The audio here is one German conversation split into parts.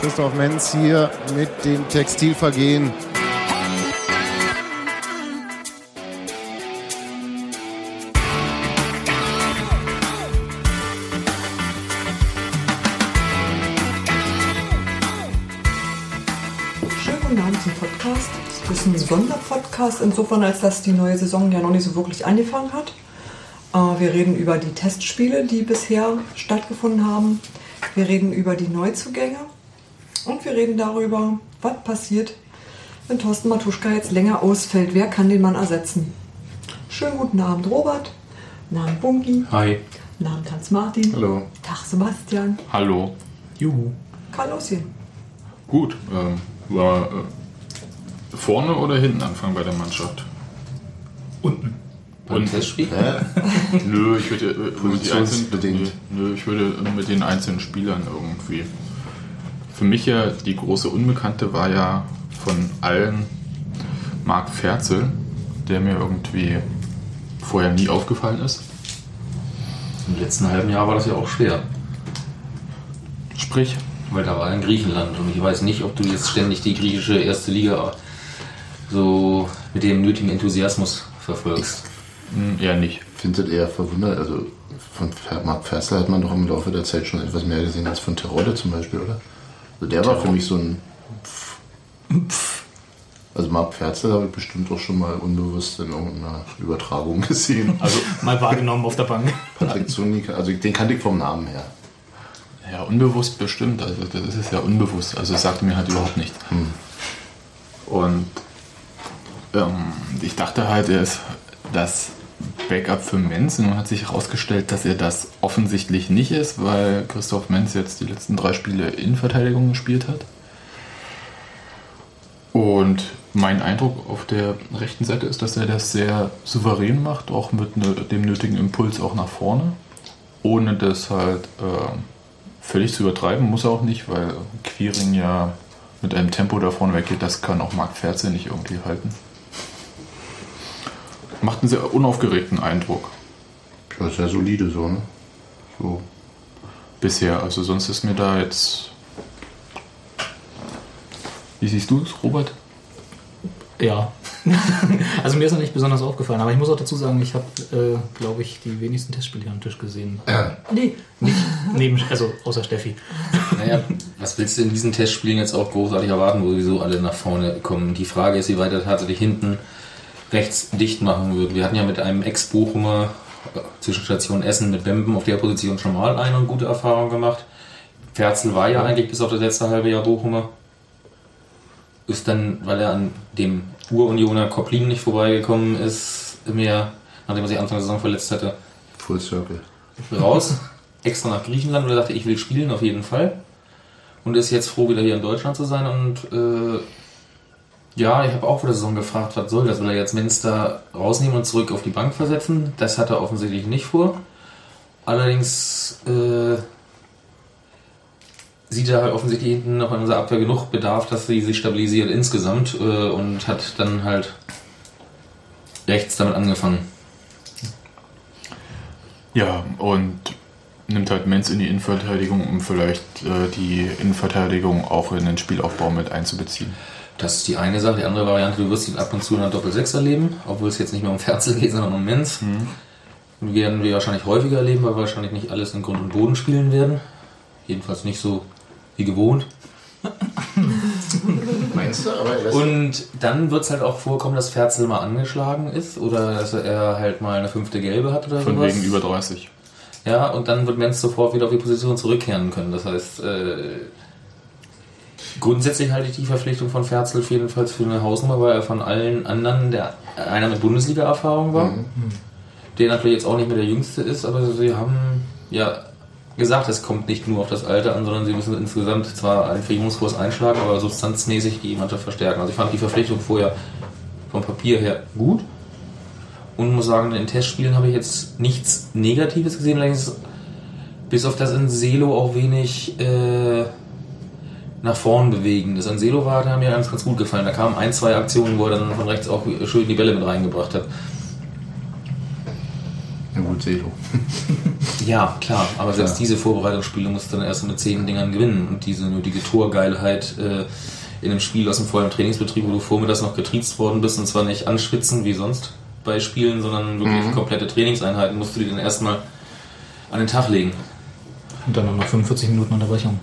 Christoph Menz hier mit dem Textilvergehen. Schönen guten Abend zum Podcast. Das ist ein Sonderpodcast, insofern, als dass die neue Saison ja noch nicht so wirklich angefangen hat. Äh, Wir reden über die Testspiele, die bisher stattgefunden haben. Wir reden über die Neuzugänge. Und wir reden darüber, was passiert, wenn Thorsten Matuschka jetzt länger ausfällt. Wer kann den Mann ersetzen? Schönen guten Abend, Robert. Guten Abend, Bunky. Hi. Guten Abend, Hans-Martin. Hallo. Tag, Sebastian. Hallo. Juhu. Karl-Ossi. Gut. Ähm, war äh, vorne oder hinten anfangen bei der Mannschaft? Unten. Und Testspiel? nö, ich würde äh, mit, die einzelnen, Positionsbedingt. nö, ich würde mit den einzelnen Spielern irgendwie. Für mich ja die große Unbekannte war ja von allen Marc Ferzel, der mir irgendwie vorher nie aufgefallen ist. Im letzten halben Jahr war das ja auch schwer, Sprich, weil da war er in Griechenland und ich weiß nicht, ob du jetzt ständig die griechische erste Liga so mit dem nötigen Enthusiasmus verfolgst. Mh, eher nicht. Findet eher verwundert, also von Marc Ferster hat man doch im Laufe der Zeit schon etwas mehr gesehen als von Terodde zum Beispiel, oder? Also der war für mich so ein Pff. Also Marc Ferzel habe ich bestimmt auch schon mal unbewusst in irgendeiner Übertragung gesehen. Also mal wahrgenommen auf der Bank. Patrick Zunika, also den kannte ich vom Namen her. Ja, unbewusst bestimmt. Also das ist ja unbewusst. Also es sagte mir halt überhaupt nicht. Und ähm, ich dachte halt, er ist das Backup für Menz. Und nun hat sich herausgestellt, dass er das offensichtlich nicht ist, weil Christoph Menz jetzt die letzten drei Spiele Innenverteidigung gespielt hat. Und mein Eindruck auf der rechten Seite ist, dass er das sehr souverän macht, auch mit ne, dem nötigen Impuls auch nach vorne, ohne das halt äh, völlig zu übertreiben, muss er auch nicht, weil Quiring ja mit einem Tempo da vorne weggeht, das kann auch Marc Ferze nicht irgendwie halten. Macht einen sehr unaufgeregten Eindruck Ja, sehr solide so, ne? So. bisher. Also sonst ist mir da jetzt. Wie siehst du es, Robert? Ja. also mir ist er nicht besonders aufgefallen, aber ich muss auch dazu sagen, ich habe, äh, glaube ich, die wenigsten Testspiele hier am Tisch gesehen. Nee, nicht neben, also außer Steffi. Naja, was willst du in diesen Testspielen jetzt auch großartig erwarten, wo sowieso alle nach vorne kommen? Die Frage ist, wie weit er tatsächlich hinten rechts dicht machen wird. Wir hatten ja mit einem Ex-Bochumer äh, Zwischenstation Essen mit Bemben auf der Position schon mal eine gute Erfahrung gemacht. Ferzel war ja eigentlich bis auf das letzte halbe Jahr Bochumer. Ist dann, weil er an dem Urunioner Koplin nicht vorbeigekommen ist, mehr, nachdem er sich Anfang der Saison verletzt hatte, Full Circle. raus, extra nach Griechenland und er dachte, ich will spielen auf jeden Fall. Und ist jetzt froh, wieder hier in Deutschland zu sein. Und äh, ja, ich habe auch vor der Saison gefragt, was soll das? Will er jetzt Münster rausnehmen und zurück auf die Bank versetzen? Das hat er offensichtlich nicht vor. Allerdings äh, sieht er halt offensichtlich hinten noch in unserer Abwehr genug Bedarf, dass sie sich stabilisiert insgesamt äh, und hat dann halt rechts damit angefangen. Ja, und nimmt halt Menz in die Innenverteidigung, um vielleicht äh, die Innenverteidigung auch in den Spielaufbau mit einzubeziehen. Das ist die eine Sache. Die andere Variante, du wirst ihn ab und zu in einer Doppel-6 erleben, obwohl es jetzt nicht mehr um Ferzel geht, sondern um Menz. Und werden wir wahrscheinlich häufiger erleben, weil wir wahrscheinlich nicht alles in Grund und Boden spielen werden. Jedenfalls nicht so wie gewohnt. Meinst du? Aber Und dann wird es halt auch vorkommen, dass Ferzel mal angeschlagen ist oder dass er halt mal eine fünfte Gelbe hat oder Von sowas. wegen über 30. Ja, und dann wird Menz sofort wieder auf die Position zurückkehren können. Das heißt, äh, grundsätzlich halte ich die Verpflichtung von Ferzel jedenfalls für eine Hausnummer, weil er von allen anderen der einer mit Bundesliga-Erfahrung war. Der natürlich jetzt auch nicht mehr der Jüngste ist, aber sie haben ja gesagt, es kommt nicht nur auf das Alter an, sondern sie müssen insgesamt zwar einen Verjüngungskurs einschlagen, aber substanzmäßig die Mannschaft verstärken. Also ich fand die Verpflichtung vorher vom Papier her gut und muss sagen, in den Testspielen habe ich jetzt nichts Negatives gesehen, allerdings bis auf das Inselo auch wenig äh, nach vorn bewegen. Das Anselo war, hat mir ganz, ganz gut gefallen. Da kamen ein, zwei Aktionen, wo er dann von rechts auch schön die Bälle mit reingebracht hat. Ja gut, Selo. Ja, klar, aber selbst diese Vorbereitungsspiele musst du dann erst mit zehn Dingern gewinnen und diese nötige Torgeilheit äh, in einem Spiel aus dem vollen Trainingsbetrieb, wo du vormittags noch getriezt worden bist und zwar nicht anschwitzen wie sonst bei Spielen, sondern wirklich komplette Trainingseinheiten, musst du dir dann erstmal an den Tag legen. Und dann noch 45 Minuten Unterbrechung.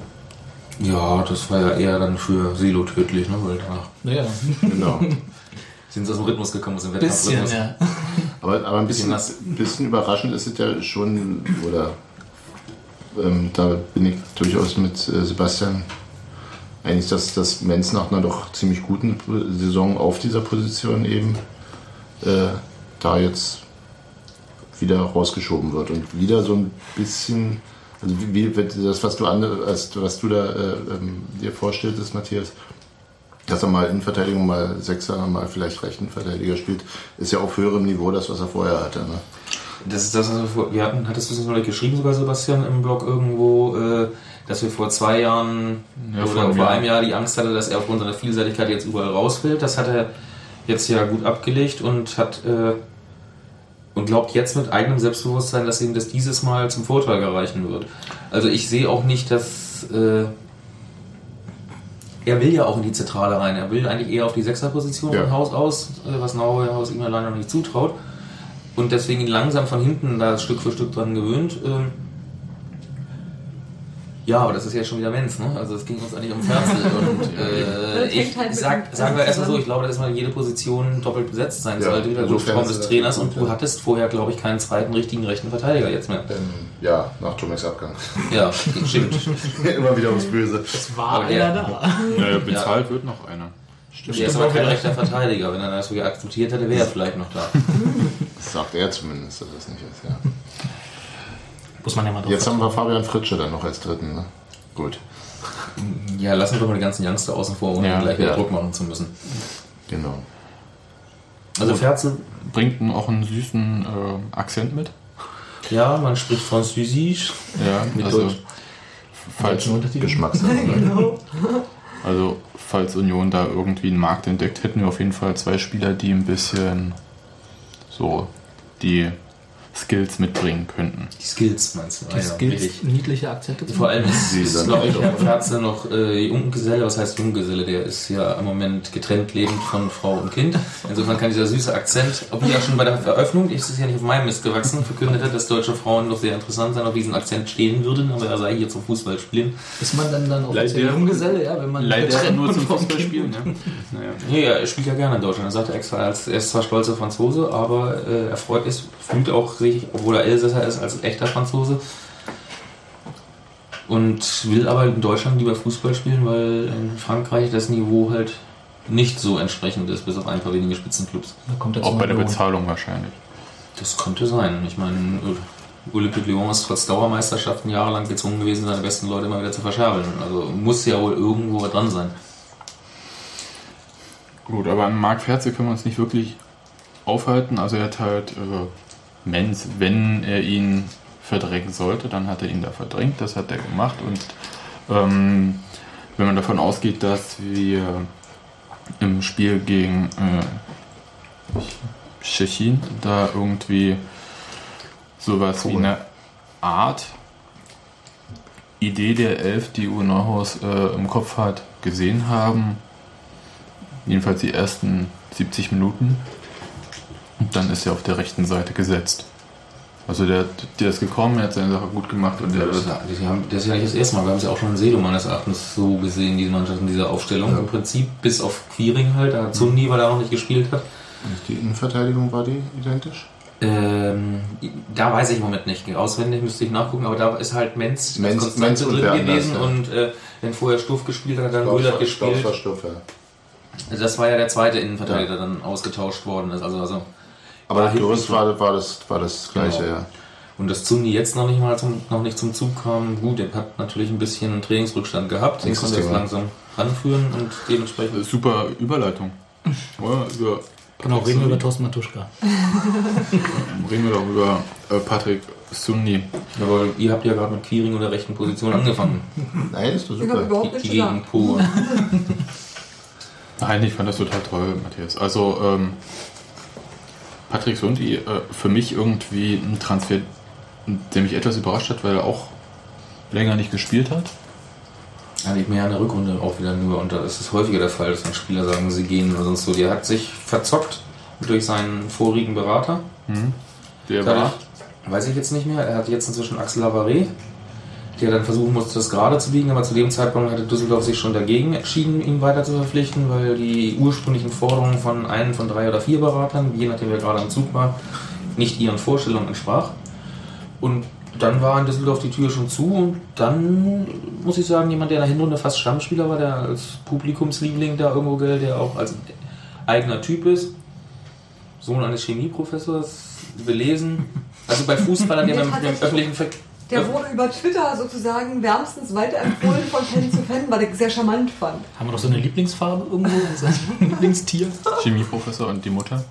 Ja, das war ja eher dann für Silo tödlich, ne? weil danach Naja, Genau. sind sie aus dem Rhythmus gekommen, aus dem bisschen, Wettkampfrhythmus. ja. Aber, aber ein bisschen, nass. bisschen überraschend ist es ja schon, oder ähm, da bin ich durchaus mit äh, Sebastian eigentlich, dass, dass Menz nach einer doch ziemlich guten Saison auf dieser Position eben äh, da jetzt wieder rausgeschoben wird und wieder so ein bisschen, also wie, wie das, was du, als, was du da äh, ähm, dir vorstelltest, Matthias, dass er mal Innenverteidigung, mal Sechser, mal vielleicht rechten Verteidiger spielt, ist ja auf höherem Niveau das, was er vorher hatte. Ne? Das ist das, was wir, vor, wir hatten, hattest du es neulich geschrieben sogar, Sebastian, im Blog irgendwo, äh, dass wir vor zwei Jahren Ja, oder vor einem vor Jahr. einem Jahr die Angst hatte, dass er aufgrund seiner Vielseitigkeit jetzt überall rausfällt. Das hat er jetzt ja gut abgelegt und hat äh, und glaubt jetzt mit eigenem Selbstbewusstsein, dass ihm das dieses Mal zum Vorteil gereichen wird. Also ich sehe auch nicht, dass äh, er will ja auch in die Zentrale rein. Er will eigentlich eher auf die Sechserposition Ja. von Haus aus, äh, was Nauhaus ihm alleine noch nicht zutraut. Und deswegen ihn langsam von hinten da Stück für Stück dran gewöhnt. Ähm, ja, aber das ist ja schon wieder Menz, ne? Also es ging uns eigentlich um Ferzel. Und äh, ich halt sag, sagen wir erstmal so, ich glaube, dass mal jede Position doppelt besetzt sein Ja, sollte, wie der insofern Wunschtraum ist des Trainers. Und du ja. hattest vorher, glaube ich, keinen zweiten richtigen rechten Verteidiger jetzt mehr. Ähm, ja, nach Tomics Abgang. Ja, stimmt. Immer wieder aufs Böse. Es war Aber einer der- da. Naja, bezahlt wird noch einer. Der ist aber kein rechter Verteidiger. Wenn er das so akzeptiert hätte, wäre er vielleicht noch da. Das sagt er zumindest, dass das nicht ist. Ja. Muss man ja mal drauf Jetzt haben wir Fabian Fritsche dann noch als dritten. Ne? Gut, Ja, lassen wir doch mal die ganzen Youngster außen vor, ohne Ja, gleich wieder ja. Druck machen zu müssen. genau. Also Ferzel, Bringt auch einen süßen äh, Akzent mit. ja, man spricht Französisch. Ja, Mit also, Deutsch. falls, Geschmackssache. ne? Genau. also falls Union da irgendwie einen Markt entdeckt, hätten wir auf jeden Fall zwei Spieler, die ein bisschen so die Skills mitbringen könnten. Die Skills meinst du? Ah, Die ja, Skills, richtig. niedliche Akzente. zu Vor allem ist, ist glaube ich, auch. Herr Ferzel noch äh, Junggeselle. Was heißt Junggeselle? Der ist ja im Moment getrennt lebend von Frau und Kind. Insofern kann dieser süße Akzent, ob ja schon bei der Eröffnung, ist es ja nicht auf meinem Mist gewachsen, verkündet hat, dass deutsche Frauen doch sehr interessant sein, auf diesen Akzent stehen würden, aber er sei hier zum Fußballspielen. Ist man dann dann auch Leider- Junggeselle, ja, wenn man getrennt wird vom Kind? ja. Naja. Ja, ja, er spielt ja gerne in Deutschland. Er sagt er extra, als, er ist zwar stolzer Franzose, aber äh, er freut ist, fühlt auch sich, obwohl er Elsässer ist, als echter Franzose. Und will aber in Deutschland lieber Fußball spielen, weil in Frankreich das Niveau halt nicht so entsprechend ist, bis auf ein paar wenige Spitzenclubs. Da kommt jetzt Auch bei der Lohn. Bezahlung wahrscheinlich. Das könnte sein. Ich meine, Olympique Lyon ist trotz Dauermeisterschaften jahrelang gezwungen gewesen, seine besten Leute immer wieder zu verscherbeln. Also muss ja wohl irgendwo dran sein. Gut, aber an Marc Ferze können wir uns nicht wirklich aufhalten. Also er hat halt äh, Menz, wenn er ihn verdrängen sollte, dann hat er ihn da verdrängt. Das hat er gemacht. Und ähm, wenn man davon ausgeht, dass wir im Spiel gegen äh, Tschechien da irgendwie sowas wie eine Art Idee der Elf, die Uwe Neuhaus äh, im Kopf hat, gesehen haben, jedenfalls die ersten 70 Minuten. Und dann ist er auf der rechten Seite gesetzt. Also der, der ist gekommen, er hat seine Sache gut gemacht und der Das, haben, das ist ja nicht das erste Mal. Wir haben es ja auch schon in Sedo meines Erachtens so gesehen, diese Mannschaft in dieser Aufstellung. Im Prinzip bis auf Quiring halt, da Zundi, weil er noch nicht gespielt hat. Die Innenverteidigung war die identisch? Ähm, da weiß ich im Moment nicht. Auswendig müsste ich nachgucken, aber da ist halt Menz, Menz- Menz drin gewesen ja. und äh, wenn vorher Stuff gespielt hat, hat dann Röhlert gespielt. Stuff, ja. Also das war ja der zweite Innenverteidiger, der dann ausgetauscht worden ist. Also, also Aber das Gerüst war, war, das, war das gleiche, Genau. ja. Und dass Zundi jetzt noch nicht mal zum, noch nicht zum Zug kam, gut, der hat natürlich ein bisschen Trainingsrückstand gehabt, den konnte er jetzt langsam ranführen und dementsprechend. Super Überleitung. Oder? Über Genau, reden wir über Thorsten Matuschka. Reden wir doch über äh, Patrick Sunni. Aber ihr habt ja gerade mit Quiring oder rechten Position angefangen. Nein, ist doch Ich habe super. überhaupt gesagt. Gegenpol. Nein, ich fand das total toll, Matthias. Also, ähm, Patrick Sundi äh, für mich irgendwie ein Transfer, der mich etwas überrascht hat, weil er auch länger nicht gespielt hat. Ja, nicht mehr in der Rückrunde auch wieder nur. Und da ist es häufiger der Fall, dass dann Spieler sagen, sie gehen oder sonst so. Der hat sich verzockt durch seinen vorigen Berater. Der Dadurch, war weiß ich jetzt nicht mehr. Er hat jetzt inzwischen Axel Lavaré, der dann versuchen musste, das gerade zu biegen. Aber zu dem Zeitpunkt hatte Düsseldorf sich schon dagegen entschieden, ihn weiter zu verpflichten, weil die ursprünglichen Forderungen von einem von drei oder vier Beratern, je nachdem wer gerade am Zug war, nicht ihren Vorstellungen entsprach. Und dann war in Düsseldorf die Tür schon zu und dann muss ich sagen, jemand, der in der Hinrunde fast Stammspieler war, der als Publikumsliebling da irgendwo gilt, der auch als eigener Typ ist, Sohn eines Chemieprofessors, belesen. Also bei Fußballern, der mit dem öffentlichen Ver Der wurde über Twitter sozusagen wärmstens weiterempfohlen von Fan zu Fan, weil ich sehr charmant fand. Haben wir doch so eine Lieblingsfarbe irgendwo? Sein Lieblingstier? Chemieprofessor und die Mutter.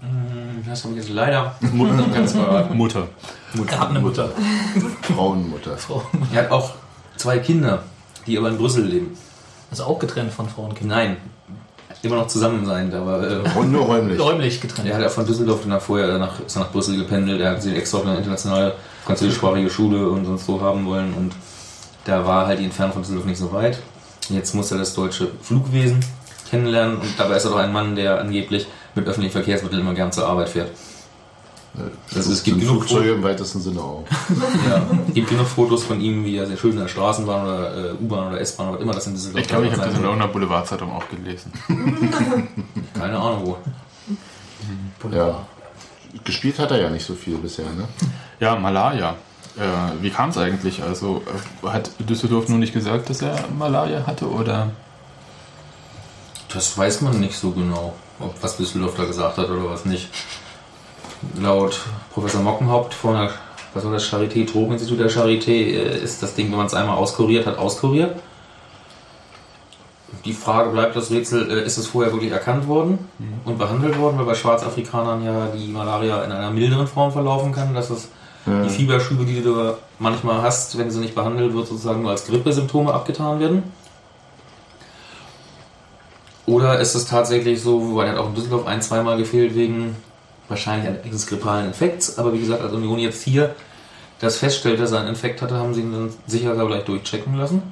Hm, Das habe ich jetzt leider nicht ganz verraten. Mutter. Er hat eine Mutter. Frauenmutter. Er hat auch zwei Kinder, die aber in Brüssel leben. Also auch getrennt von Frauen und Kindern. Nein, immer noch zusammen sein, aber äh, Und nur räumlich. Räumlich getrennt. er hat ja von Düsseldorf dann vorher nach, ist er nach Brüssel gependelt. Er hat sich extra auf eine internationale französischsprachige Schule und sonst so haben wollen und da war halt die Entfernung von Düsseldorf nicht so weit. Jetzt muss er das deutsche Flugwesen kennenlernen und dabei ist er doch ein Mann, der angeblich mit öffentlichen Verkehrsmitteln immer gern zur Arbeit fährt. Das ist, es gibt genug Flugzeuge im weitesten Sinne auch. Ja, es gibt genug Fotos von ihm, wie er sehr schön in der Straßenbahn oder äh, U-Bahn oder S-Bahn oder was immer das in Düsseldorf Ich glaube, ich habe das in irgendeiner Boulevardzeitung auch gelesen. Keine Ahnung wo. Ja. Gespielt hat er ja nicht so viel bisher, ne? Ja, Malaria. Äh, wie kam es eigentlich? Also äh, hat Düsseldorf nur nicht gesagt, dass er Malaria hatte oder? Das weiß man nicht so genau, ob was Düsseldorf da gesagt hat oder was nicht. Laut Professor Mockenhaupt von der, was war das, Charité, Drogeninstitut der Charité, äh, ist das Ding, wenn man es einmal auskuriert hat, auskuriert. Die Frage bleibt das Rätsel, äh, ist es vorher wirklich erkannt worden und behandelt worden, weil bei Schwarzafrikanern ja die Malaria in einer milderen Form verlaufen kann, dass es die Fieberschübe, die du da manchmal hast, wenn sie nicht behandelt wird, sozusagen nur als Grippesymptome abgetan werden. Oder ist es tatsächlich so, weil er hat auch in Düsseldorf ein, zweimal gefehlt wegen wahrscheinlich eines grippalen Infekts, aber wie gesagt, als Union jetzt hier das feststellt, dass er einen Infekt hatte, haben sie ihn dann sicher gleich durchchecken lassen.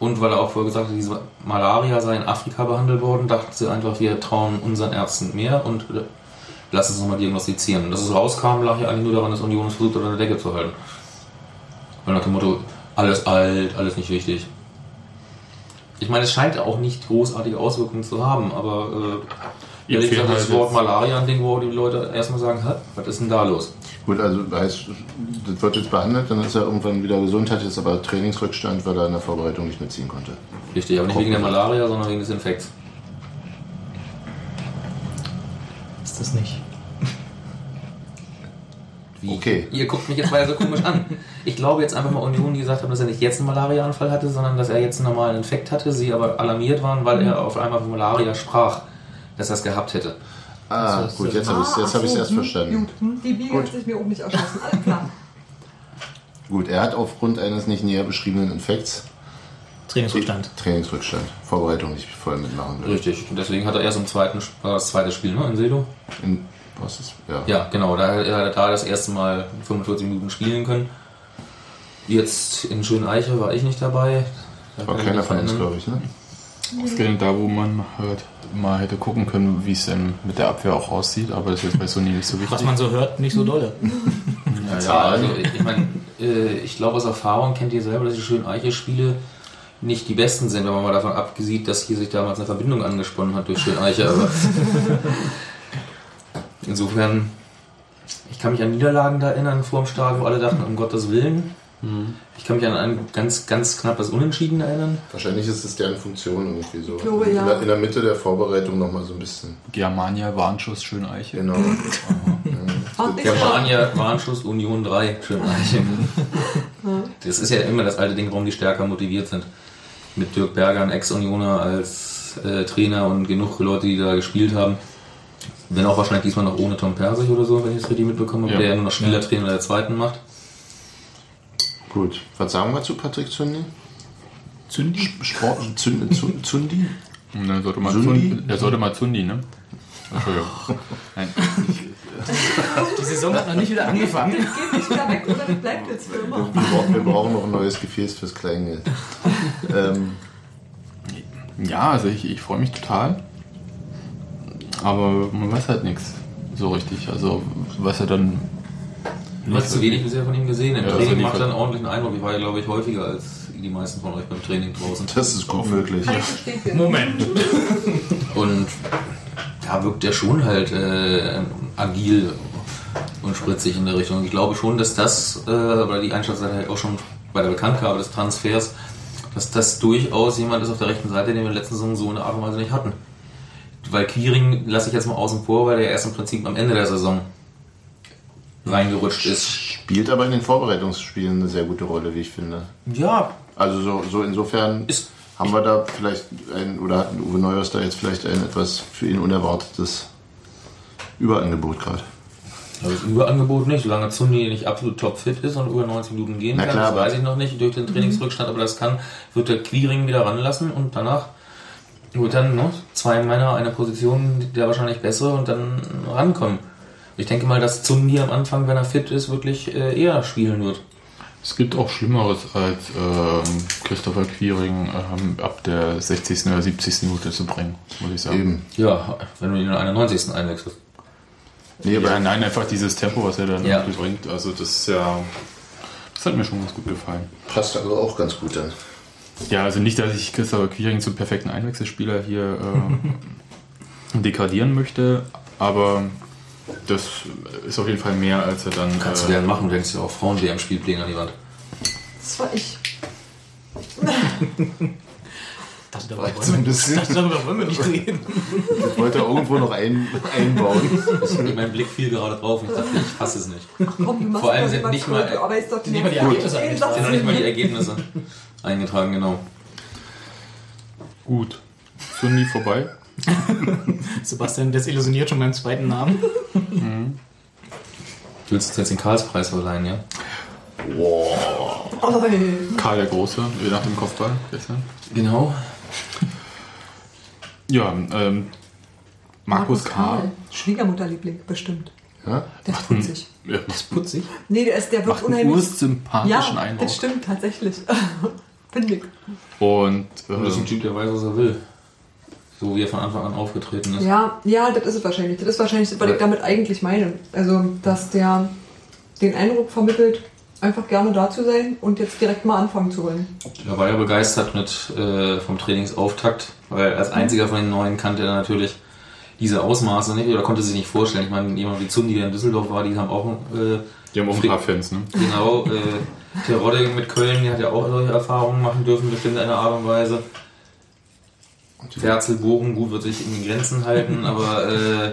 Und weil er auch vorher gesagt hat, diese Malaria sei in Afrika behandelt worden, dachten sie einfach, wir trauen unseren Ärzten mehr und äh, lassen es nochmal diagnostizieren. Und dass es rauskam, lag ja eigentlich nur daran, dass Union es versucht hat, unter der Decke zu halten. Weil nach dem Motto, alles alt, alles nicht wichtig. Ich meine, es scheint auch nicht großartige Auswirkungen zu haben, aber äh, fehlt gesagt, das halt Wort jetzt- Malaria ein Ding, wo die Leute erstmal sagen, "Hä, was ist denn da los? Gut, also heißt, das wird jetzt behandelt, dann ist er irgendwann wieder gesund, hat jetzt aber Trainingsrückstand, weil er in der Vorbereitung nicht mitziehen konnte. Richtig, aber nicht wegen der Malaria, sondern wegen des Infekts. Ist das nicht? Wie? Okay. Ihr guckt mich jetzt weiter so komisch an. Ich glaube jetzt einfach mal Union, die gesagt haben, dass er nicht jetzt einen Malariaanfall hatte, sondern dass er jetzt einen normalen Infekt hatte, sie aber alarmiert waren, weil er auf einmal von Malaria sprach, dass er es gehabt hätte. Ah, ist- gut, jetzt habe ich es Ah, hab so, erst hm, verstanden. Gut, hm, die Biege hat sich mir auch nicht erschlossen. Alles klar. Gut, er hat aufgrund eines nicht näher beschriebenen Infekts Trainingsrückstand. Trainingsrückstand, Vorbereitung nicht voll mitmachen will. Richtig. Und deswegen hat er erst im zweiten, war das zweite Spiel, ne, in Selo? In, was ist, ja. Ja, genau. Da hat er da das erste Mal 45 Minuten spielen können. Jetzt in Schöneiche war ich nicht dabei. Da War keiner von uns, glaube ich, ne? Ausgerechnet da, wo man halt mal hätte gucken können, wie es denn mit der Abwehr auch aussieht, aber das ist jetzt bei Sony nicht so wichtig. Was man so hört, nicht so dolle. Ja, ja, also ich meine, äh, ich glaube aus Erfahrung kennt ihr selber, dass die schönen Eiche-Spiele nicht die besten sind, wenn man mal davon abgesieht, dass hier sich damals eine Verbindung angesponnen hat durch Schöneiche. Aber insofern, ich kann mich an Niederlagen da erinnern vor dem Start, wo alle dachten, um Gottes Willen. Ich kann mich an ein ganz, ganz knappes Unentschieden erinnern. Wahrscheinlich ist es deren Funktion irgendwie so. glaube, in, ja. der, in der Mitte der Vorbereitung nochmal so ein bisschen. Germania, Warnschuss, Schöneiche. Genau. Ich Germania, Warnschuss, Union 3, Schöneiche. Das ist ja immer das alte Ding, warum die stärker motiviert sind. Mit Dirk Berger, ein Ex-Unioner als äh, Trainer und genug Leute, die da gespielt haben. Wenn auch wahrscheinlich diesmal noch ohne Tom Persig oder so, wenn ich es richtig mitbekommen habe, Ja. der ja nur noch Spielertrainer der zweiten macht. Gut. Was sagen wir zu Patrick Zundi? Zündi? Sport, Zünd, Zund, Zundi? Und dann sollte mal Zundi? Zundi, sollte mal Zundi, ne? Entschuldigung. Nein. Die Saison hat noch nicht wieder angefangen. Geht nicht wieder weg oder das bleibt jetzt für immer. Wir brauchen, wir brauchen noch ein neues Gefäß fürs Kleingeld. ähm, Ja, also ich, ich freue mich total. Aber man weiß halt nichts so richtig. Also was er dann. Du hast zu wenig bisher von ihm gesehen. Im Ja, Training macht er einen ordentlichen Eindruck. Ich war ja, glaube ich, häufiger als die meisten von euch beim Training draußen. das ist gut möglich. Bestätigen. Moment. Und da wirkt er schon halt äh, agil und spritzig in der Richtung. Ich glaube schon, dass das, äh, weil die Einschätzung halt auch schon bei der Bekanntgabe des Transfers, dass das durchaus jemand ist auf der rechten Seite, den wir in der letzten Saison so in der Art und Weise nicht hatten. Weil Quiring lasse ich jetzt mal außen vor, weil der erst im Prinzip am Ende der Saison reingerutscht ist. Spielt aber in den Vorbereitungsspielen eine sehr gute Rolle, wie ich finde. Ja, Also so, so insofern Ist- haben wir da vielleicht ein, oder hat Uwe Neuers da jetzt vielleicht ein etwas für ihn unerwartetes Überangebot gerade. Also das Überangebot nicht, solange Zundi nicht absolut topfit ist und über 90 Minuten gehen Na kann, klar, das weiß ich noch nicht durch den Trainingsrückstand, aber das kann, wird der Quiring wieder ranlassen und danach wird dann ne, zwei Männer eine Position, der wahrscheinlich bessere und dann rankommen. Ich denke mal, dass Zundi am Anfang, wenn er fit ist, wirklich äh, eher spielen wird. Es gibt auch Schlimmeres als ähm, Christopher Quiring ähm, ab der 60. oder 70. Minute zu bringen, muss ich sagen. Eben. Ja, wenn du ihn in der 91. einwechselst. Nee, aber Ja, nein, einfach dieses Tempo, was er dann Ja. bringt. Also das ist ja. Das hat mir schon ganz gut gefallen. passt also auch ganz gut dann. Ja, also nicht, dass ich Christopher Quiring zum perfekten Einwechselspieler hier äh, degradieren möchte, aber das ist auf jeden Fall mehr, als er dann. Kannst du äh, gerne machen, du denkst ja auch Frauen-WM-Spielpläne an die Wand. Das war ich. Das, darüber, So wollen ein wir, bisschen. das, darüber wollen wir nicht reden. Ich wollte irgendwo noch ein, einbauen. mein Blick fiel gerade drauf und ich dachte, ich fasse es nicht. Komm, du machst Vor allem das sind nicht mal- du doch die Nicht mal die ganze Ergebnisse eingetragen. sind noch nicht mal die Ergebnisse eingetragen, genau. Gut. Sunni vorbei. Sebastian desillusioniert schon beim zweiten Namen. Du willst jetzt den Karlspreis verleihen, ja? Oi. Karl der Große, je nach dem Kopfball gestern. Genau. Ja, ähm, Markus, Karl. Schwiegermutterliebling, bestimmt. Ja? Der ist putzig. Ja, Das ist putzig. Nee, der, ist, der wirkt macht einen unheimlich. ursympathischen Ja, Eindruck. das stimmt tatsächlich. Finde ich. Und Und das ist ein Typ, der weiß, was er will. So wie er von Anfang an aufgetreten ist. Ja, ja, das ist es wahrscheinlich. Das ist wahrscheinlich, was ich damit eigentlich meine. Also, dass der den Eindruck vermittelt, einfach gerne da zu sein und jetzt direkt mal anfangen zu wollen. Er war ja begeistert mit äh, vom Trainingsauftakt, weil als einziger von den Neuen kannte er natürlich diese Ausmaße nicht oder konnte sich nicht vorstellen. Ich meine, jemand wie Zundi, der in Düsseldorf war, die haben auch äh, die haben auch ein paar Fans, ne? genau äh, Terodde mit Köln, die hat ja auch solche Erfahrungen machen dürfen, bestimmt in einer Art und Weise. Ferzel, Bogen, gut, wird sich in den Grenzen halten, aber äh,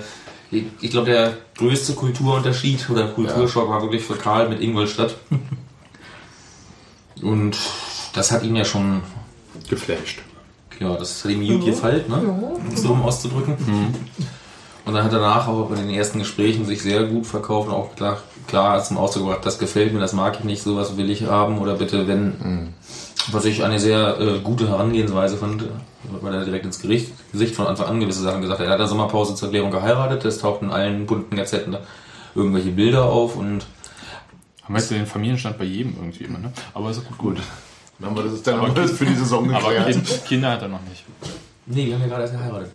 ich, ich glaube, der größte Kulturunterschied oder Kulturschock war wirklich für Karl mit Ingolstadt. Und das hat ihn ja schon, Geflasht. ja, das hat ihm gut gefallen, ne? Um es so um auszudrücken. Und dann hat er danach auch bei den ersten Gesprächen sich sehr gut verkauft und auch klar, klar zum Ausdruck gebracht, das gefällt mir, das mag ich nicht, sowas will ich haben oder bitte, wenn, was ich eine sehr äh, gute Herangehensweise fand, weil er direkt ins Gericht, Gesicht von Anfang an gewisse Sachen gesagt hat. Er hat in der Sommerpause zur Erklärung geheiratet, es tauchten in allen bunten Gazetten da irgendwelche Bilder auf und Haben wir jetzt den Familienstand bei jedem irgendwie immer, ne? Aber ist gut. gut. Dann haben wir das dann auch das für die Saison Aber geklärt. kind, Kinder hat er noch nicht. nee, wir haben ja gerade erst geheiratet.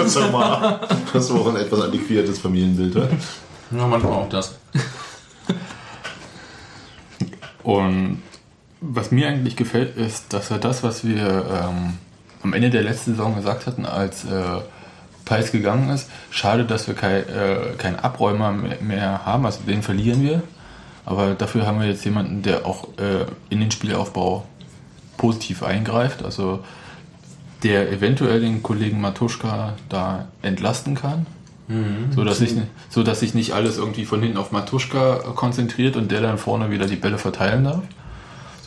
Das war, mal, das war auch ein etwas antiquiertes Familienbild. Ja? Ja, manchmal auch das. Und was mir eigentlich gefällt, ist, dass er das, was wir ähm, am Ende der letzten Saison gesagt hatten, als äh, Peis gegangen ist, schade, dass wir kein, äh, keinen Abräumer mehr- haben, also den verlieren wir. Aber dafür haben wir jetzt jemanden, der auch äh, in den Spielaufbau positiv eingreift, also der eventuell den Kollegen Matuschka da entlasten kann. So dass, sich, so dass sich nicht alles irgendwie von hinten auf Matuschka konzentriert und der dann vorne wieder die Bälle verteilen darf.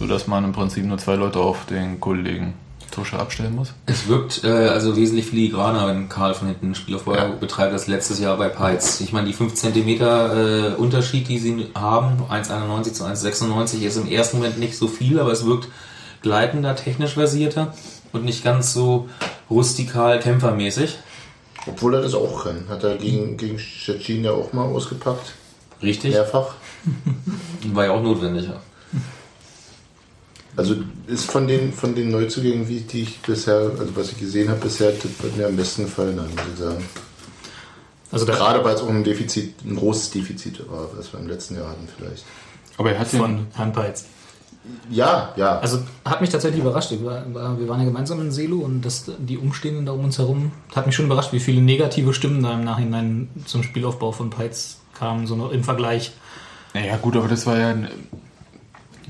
So dass man im Prinzip nur zwei Leute auf den Kollegen Tusche abstellen muss. Es wirkt äh, also wesentlich filigraner, wenn Karl von hinten ein Spielaufbau Ja. betreibt, als letztes Jahr bei Peitz. Ich meine, die 5 cm äh, Unterschied, die sie haben, 1,91 zu 1,96, ist im ersten Moment nicht so viel, aber es wirkt gleitender, technisch versierter und nicht ganz so rustikal kämpfermäßig. Obwohl er das auch kann. Hat er gegen, gegen Szczecin ja auch mal ausgepackt. Richtig? Mehrfach. War ja auch notwendig. Ja. Also ist von den, von den Neuzugängen, wie die ich bisher, also was ich gesehen habe bisher, das wird mir am besten gefallen, muss ich sagen. Also Gerade weil es auch ein Defizit, ein großes Defizit war, was wir im letzten Jahr hatten vielleicht. Aber er hat den, von Herrn Peitz. Ja, ja. Also hat mich tatsächlich überrascht. Wir waren ja gemeinsam in Selo und das, die Umstehenden da um uns herum hat mich schon überrascht, wie viele negative Stimmen da im Nachhinein zum Spielaufbau von Peitz kamen, so noch im Vergleich. naja gut, aber das war ja, ein,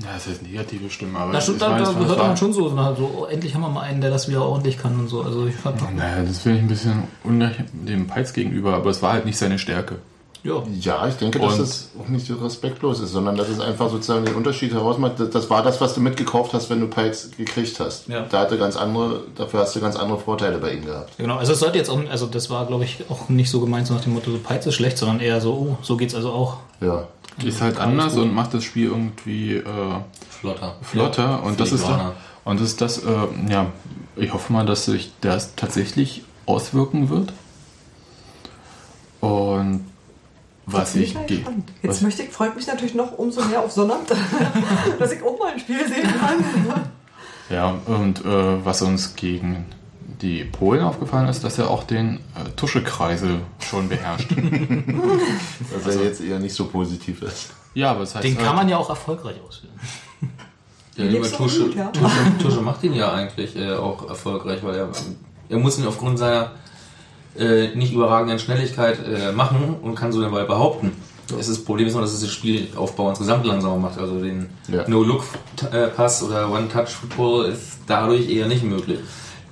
ja, das heißt negative Stimme, aber Da, ich stimmt, da, da gehört war- man schon so, na, so, oh, endlich haben wir mal einen, der das wieder ordentlich kann und so. Also ich fand, Naja, das finde ich ein bisschen unrecht dem Peitz gegenüber, aber es war halt nicht seine Stärke. ja, Ja, ich denke, dass Und- das auch nicht so respektlos ist, sondern dass es einfach sozusagen den Unterschied herausmacht. Das- Das war das, was du mitgekauft hast, wenn du Pikes gekriegt hast. Ja. Da hatte ganz andere, dafür hast du ganz andere Vorteile bei ihm gehabt. genau. Also es sollte jetzt auch, also das war, glaube ich, auch nicht so gemeint, so nach dem Motto, so Peitz ist schlecht, sondern eher so, oh, so geht's also auch. Ja. Ist halt anders und macht das Spiel irgendwie äh, Flotter. flotter und das ist da, und das ist das, äh, ja, ich hoffe mal, dass sich das tatsächlich auswirken wird. Und was ich, was, Jetzt möchte ich, freut mich natürlich noch umso mehr auf Sonnabend, dass ich auch mal ein Spiel sehen kann. ja, und äh, was uns gegen die Polen aufgefallen ist, dass er auch den äh, Tuschekreisel schon beherrscht. Was ja jetzt eher nicht so positiv ist. ja, aber es heißt Den halt, kann man ja auch erfolgreich ausführen. Ja, geht's doch Tusche, gut, ja. Tusche, Tusche macht ihn ja eigentlich äh, auch erfolgreich, weil er, er muss ihn aufgrund seiner äh, nicht überragenden Schnelligkeit äh, machen und kann so den Ball behaupten. Es ist, das Problem ist nur, dass es den Spielaufbau insgesamt langsamer macht. Also den Ja. No-Look-Pass oder One-Touch-Football ist dadurch eher nicht möglich.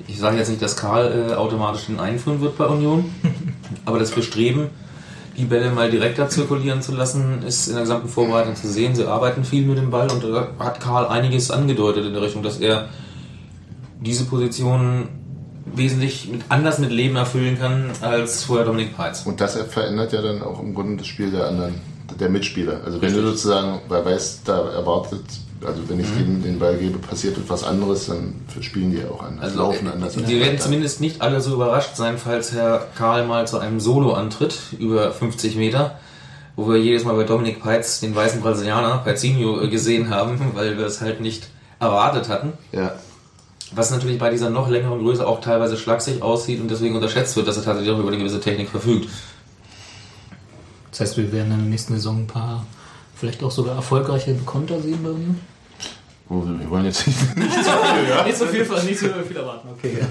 Ich sage jetzt nicht, dass Karl äh, automatisch den einführen wird bei Union, aber das Bestreben, die Bälle mal direkter zirkulieren zu lassen, ist in der gesamten Vorbereitung zu sehen. Sie arbeiten viel mit dem Ball und da hat Karl einiges angedeutet in der Richtung, dass er diese Position wesentlich mit, anders mit Leben erfüllen kann als vorher Dominik Peitz. Und das verändert ja dann auch im Grunde das Spiel der anderen, der Mitspieler. Also wenn Richtig. du sozusagen, weil weißt, da erwartet, also wenn ich den, den Ball gebe, passiert etwas anderes, dann spielen die ja auch anders, Also laufen anders. die werden zumindest nicht alle so überrascht sein, falls Herr Karl mal zu einem Solo antritt, über 50 Meter, wo wir jedes Mal bei Dominik Peitz den weißen Brasilianer, Peizinho, äh, gesehen haben, weil wir es halt nicht erwartet hatten. Ja, Was natürlich bei dieser noch längeren Größe auch teilweise schlaksig aussieht und deswegen unterschätzt wird, dass er tatsächlich auch über eine gewisse Technik verfügt. Das heißt, wir werden in der nächsten Saison ein paar, vielleicht auch sogar erfolgreiche Konter sehen bei uns. Oh, wir wollen jetzt nicht. Nicht so viel, nicht so viel erwarten, okay.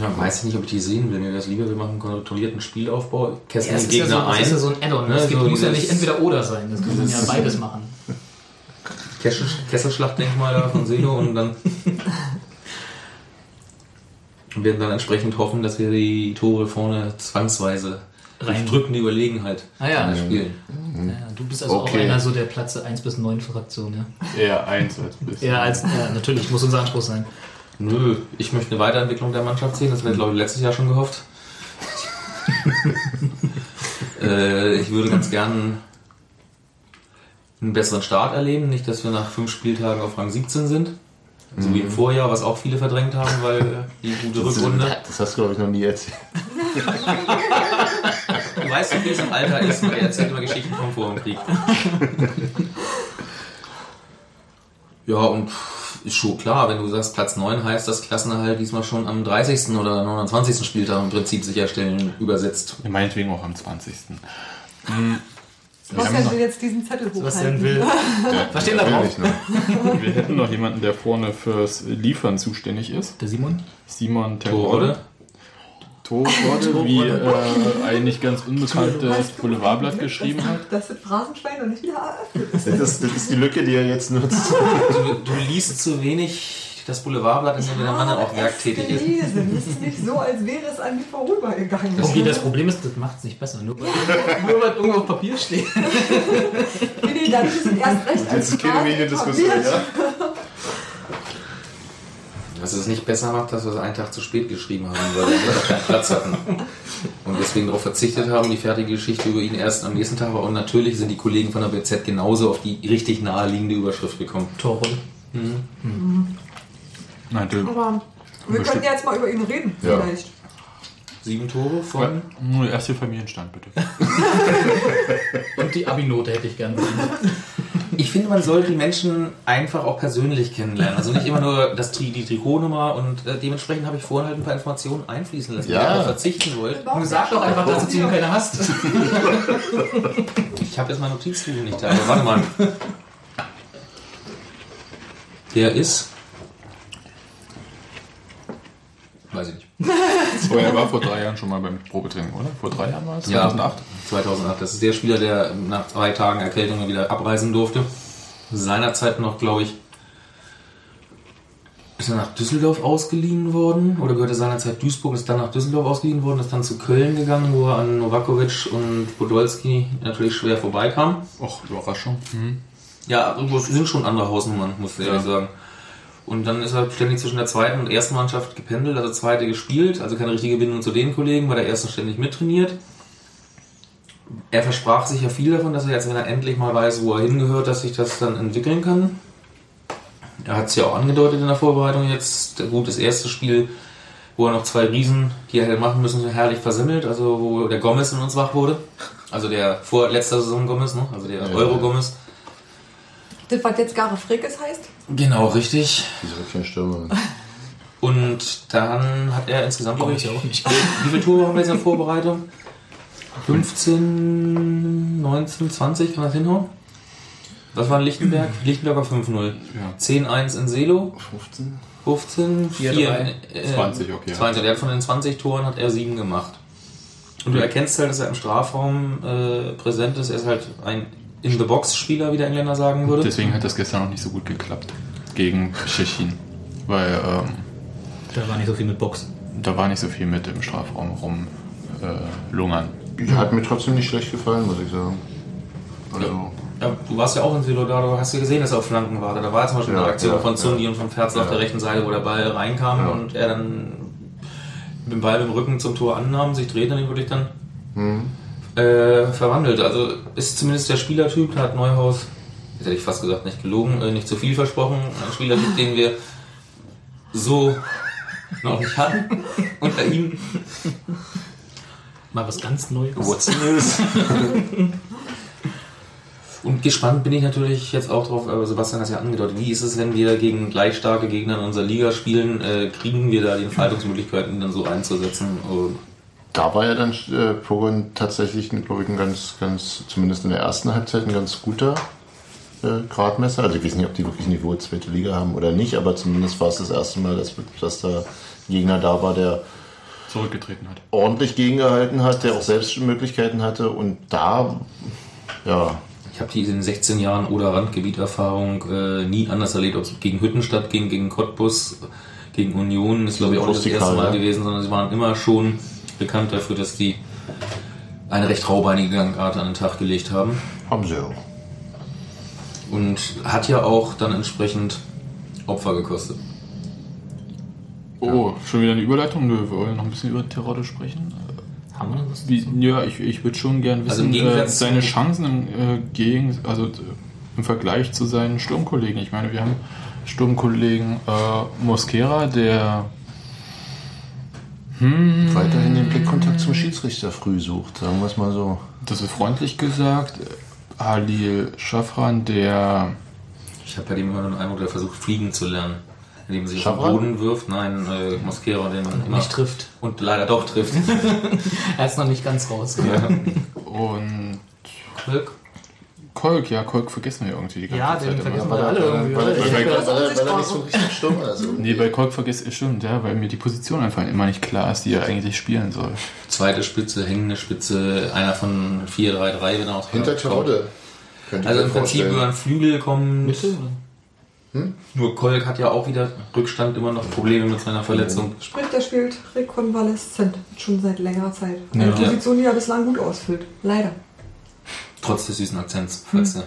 Ja, weiß ich nicht, ob ich die sehen will. Mir wäre es lieber, wir machen einen kontrollierten Spielaufbau, kästen Ja, es den ist ja Gegner so, das ein. ist ja so ein Add-on. Ne, Es gibt, so muss ja nicht entweder oder sein. Das kann man ja beides machen. Kessel, Kesselschlachtdenkmal da von Selo und dann und werden dann entsprechend hoffen, dass wir die Tore vorne zwangsweise durch Rein. drückende Überlegenheit Ah ja. spielen. Ja, du bist also auch Okay. einer so der Platze 1 bis 9 Fraktion, ja? eher eins als bisschen. Ja, als, ja, natürlich muss unser Anspruch sein. Nö, ich möchte eine Weiterentwicklung der Mannschaft sehen. Das wäre, glaube ich, letztes Jahr schon gehofft. äh, ich würde ganz gern einen besseren Start erleben. Nicht, dass wir nach fünf Spieltagen auf Rang 17 sind. So wie im Vorjahr, was auch viele verdrängt haben, weil äh, die gute Rückrunde. Das hast du, glaube ich, noch nie erzählt. Du weißt doch, wie es im Alter ist, weil er erzählt immer Geschichten vom Vor dem Krieg. Ja, und ist schon klar, wenn du sagst, Platz 9 heißt, dass Klassenerhalt diesmal schon am 30. oder 29. Spieltag im Prinzip sicherstellen übersetzt. Meinetwegen auch am 20. Sebastian will jetzt diesen Zettel Sebastian hochhalten. will. Was steht da Ja, drauf? ehrlich, ne? Wir hätten noch jemanden, der vorne fürs Liefern zuständig ist. Der Simon? Simon. Terode. Torode, wie äh, ein nicht ganz unbekanntes Boulevardblatt geschrieben hat. Das Phrasenschwein noch nicht wieder eröffnet. Das, ist- das ist die Lücke, die er jetzt nutzt. Du, du liest zu wenig das Boulevardblatt, in dem der Mann auch werktätig ist. Es ist nicht so, als wäre es an mir vorübergegangen. Okay, das Problem ist, das macht es nicht besser. Nur weil, nur weil irgendwo auf Papier steht. Nee, nee, dann ist es erst recht Das ist keine Mediendiskussion, ja? Was es nicht besser macht, dass wir es einen Tag zu spät geschrieben haben, weil wir einfach keinen Platz hatten. Und deswegen darauf verzichtet haben, die fertige Geschichte über ihn erst am nächsten Tag. Und natürlich sind die Kollegen von der BZ genauso auf die richtig naheliegende Überschrift gekommen. Torrolle. Meinte, Aber wir können jetzt mal über ihn reden, Ja. vielleicht. Sieben Tore von. Nur erst den Familienstand, bitte. Und die Abi-Note hätte ich gerne. Ich finde, man sollte die Menschen einfach auch persönlich kennenlernen. Also nicht immer nur das, Tri- die Trikotnummer und äh, dementsprechend habe ich vorhin halt ein paar Informationen einfließen lassen, Ja. wenn ihr darauf verzichten wollt. Sag doch einfach, dass du zu ihm keine hast. Ich habe jetzt mein Notizbuch nicht da, aber warte mal. Der ist. Weiß ich nicht. Oh, er war vor drei Jahren schon mal beim Probetraining, oder? Vor drei Jahren war es? Ja. 2008? 2008. Das ist der Spieler, der nach zwei Tagen Erkältung wieder abreisen durfte. Seinerzeit noch, glaube ich, ist er nach Düsseldorf ausgeliehen worden oder gehörte seinerzeit Duisburg, ist dann nach Düsseldorf ausgeliehen worden, ist dann zu Köln gegangen, wo er an Novakovic und Podolski natürlich schwer vorbeikam. Och, Überraschung. Mhm. Ja, es sind schon andere Hausnummern, muss ich ehrlich sagen. Und dann ist er ständig zwischen der zweiten und ersten Mannschaft gependelt, also zweite gespielt, also keine richtige Bindung zu den Kollegen, bei der ersten ständig mittrainiert. Er versprach sich ja viel davon, dass er jetzt, wenn er endlich mal weiß, wo er hingehört, dass sich das dann entwickeln kann. Er hat es ja auch angedeutet in der Vorbereitung jetzt. Gut, das erste Spiel, wo er noch zwei Riesen, die er hätte machen müssen, herrlich versemmelt, also wo der Gomez in uns wach wurde. Also der vor letzter Saison Gomez, ne? also der Euro Gomez. Das, was jetzt Gare Frekes heißt? Genau, richtig. Wieso kein Stürmer? Und dann hat er insgesamt, glaube ich auch nicht. wie viele Tore haben wir jetzt in der Vorbereitung? 15, 19, 20, kann das hinhauen? Das war in Lichtenberg. Lichtenberg war 5-0. Ja. 10-1 in Selo, 15? 15, 4, 4, äh, 20, okay. 20. Der hat von den 20 Toren hat er 7 gemacht. Und du erkennst halt, dass er im Strafraum äh, präsent ist. Er ist halt ein In-the-Box-Spieler, wie der Engländer sagen würde. Deswegen hat das gestern auch nicht so gut geklappt gegen Tschechien. Weil ähm, Da war nicht so viel mit Boxen. da war nicht so viel mit im Strafraum rum äh, lungern. Ja, hat mir trotzdem nicht schlecht gefallen, muss ich sagen. Also, Ja, du warst ja auch in Silo da, du hast ja gesehen, dass er auf Flanken war. Da war zum Beispiel Ja, eine Aktion ja, von Zundi ja. und von Ferzel auf der rechten Seite, wo der Ball reinkam Ja. und er dann mit dem Ball mit dem Rücken zum Tor annahm, sich dreht und den wirklich dann hm. Äh, verwandelt. Also ist zumindest der Spielertyp, da hat Neuhaus, jetzt hätte ich fast gesagt, nicht gelogen, äh, nicht zu viel versprochen. Ein Spielertyp, den wir so noch nicht hatten unter ihm. Mal was ganz Neues. What's news? Und gespannt bin ich natürlich jetzt auch drauf, aber Sebastian hat es ja angedeutet, wie ist es, wenn wir gegen gleich starke Gegner in unserer Liga spielen, äh, kriegen wir da die Entfaltungsmöglichkeiten, dann so einzusetzen? Oh, Da war ja dann äh, Pogon tatsächlich, glaube ich, ein ganz, ganz, zumindest in der ersten Halbzeit ein ganz guter äh, Gradmesser. Also ich weiß nicht, ob die wirklich Niveau zweite Liga haben oder nicht, aber zumindest war es das erste Mal, dass, dass da ein Gegner da war, der Zurückgetreten hat. ordentlich gegengehalten hat, der auch selbst Möglichkeiten hatte und da, ja, Ich habe die in den 16 Jahren oder Randgebieterfahrung äh, nie anders erlebt, ob es gegen Hüttenstadt ging, gegen Cottbus, gegen Union, ist glaube ich auch nicht das erste Mal ja. gewesen, sondern sie waren immer schon bekannt dafür, dass die eine recht raubeinige Gangart an den Tag gelegt haben. haben sie auch. Und hat ja auch dann entsprechend Opfer gekostet. Oh, schon wieder eine Überleitung? Nö, wir wollen noch ein bisschen über Terodde sprechen. Haben wir noch was? Wie, ja, ich, ich würde schon gern Also wissen, äh, Gegensatz seine Chancen im, äh, gegen, also äh, im Vergleich zu seinen Sturmkollegen. Ich meine, wir haben Sturmkollegen äh, Mosquera, der Weiterhin den Blickkontakt zum Schiedsrichter früh sucht, sagen wir es mal so. das ist freundlich gesagt, Halil Schafran, der Ich habe bei dem immer den Eindruck, der versucht fliegen zu lernen. Indem er sich auf den? Boden wirft. Nein, äh, Mosquera, den man immer Nicht trifft. und leider doch trifft. Er ist noch nicht ganz raus. und Kolk. Kolk, ja, Kolk vergessen wir irgendwie die ganze Ja, Zeit. den immer. vergessen wir alle weil, irgendwie. weil, er, weil, weil, weil er nicht so richtig stumm ist. Also. Nee, bei Kolk vergessen stimmt, ja, weil mir die Position einfach immer nicht klar ist, die er eigentlich spielen soll. Zweite Spitze, hängende Spitze, einer von 4-3-3, wenn er auch Hinter ich Also im Prinzip über einen Flügel kommen. Mitte? oder? Nur Kolk hat ja auch wieder Rückstand, immer noch Probleme mit seiner Verletzung. Sprich, der spielt rekonvaleszent. Schon seit längerer Zeit. Ja. Eine Position, die er bislang gut ausfüllt. Leider. Trotz des süßen Akzents. Falls der,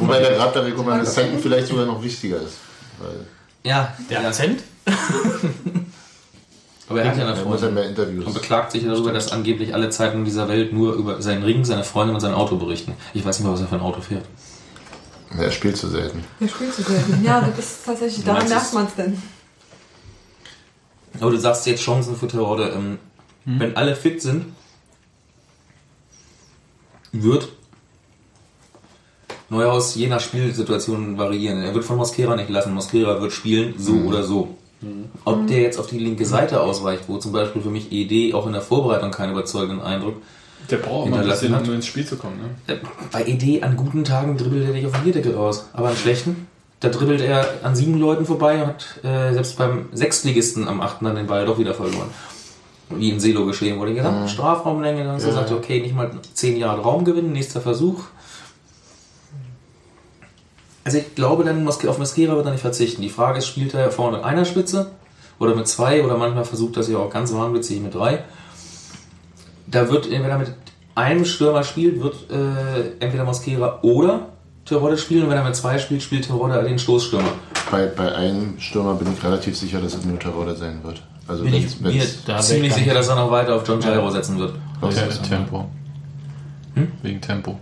Wobei der Grad der Rekonvaleszenten vielleicht sogar noch wichtiger ist. Weil ja, Der ja, Akzent? aber er hat ja eine er ja Freundin. mehr Interviews. Und beklagt sich darüber, dass angeblich alle Zeitungen dieser Welt nur über seinen Ring, seine Freundin und sein Auto berichten. Ich weiß nicht mal, was er für ein Auto fährt. Er spielt zu selten. Der spielt zu selten. Ja, das ist tatsächlich, daran merkt man es denn. Aber du sagst jetzt Chancen für Terode. Ähm, wenn alle fit sind, wird Neuhaus je nach Spielsituation variieren. Er wird von Mosquera nicht lassen. Mosquera wird spielen, so oder so. Ob der jetzt auf die linke Seite ausweicht, wo zum Beispiel für mich ED auch in der Vorbereitung keinen überzeugenden Eindruck. Der braucht immer ein bisschen, hat. um ins Spiel zu kommen. Ne? Äh, Bei ED an guten Tagen dribbelt er dich auf den Bierdeckel raus. Aber an schlechten, da dribbelt er an sieben Leuten vorbei und hat äh, selbst beim Sechstligisten am achten dann den Ball doch wieder verloren. Wie in Selo geschehen, wo der gesamte Strafraumlänge dann Ja. sagte, okay, nicht mal zehn Jahre Raum gewinnen, nächster Versuch. Also ich glaube, dann auf Mosquera wird er nicht verzichten. Die Frage ist, spielt er vorne mit einer Spitze oder mit zwei oder manchmal versucht er sich auch ganz wahnwitzig mit drei. Da wird, wenn er mit einem Stürmer spielt, wird äh, entweder Mosquera oder Terodde spielen und wenn er mit zwei spielt, spielt Terodde den Stoßstürmer. Bei, bei einem Stürmer bin ich relativ sicher, dass es nur Terodde sein wird. Also Bin ich wenn's- mir wenn's- da ziemlich ich sicher, nicht- dass er noch weiter auf John Gyro setzen wird. ist- Tempo. Wegen Tempo.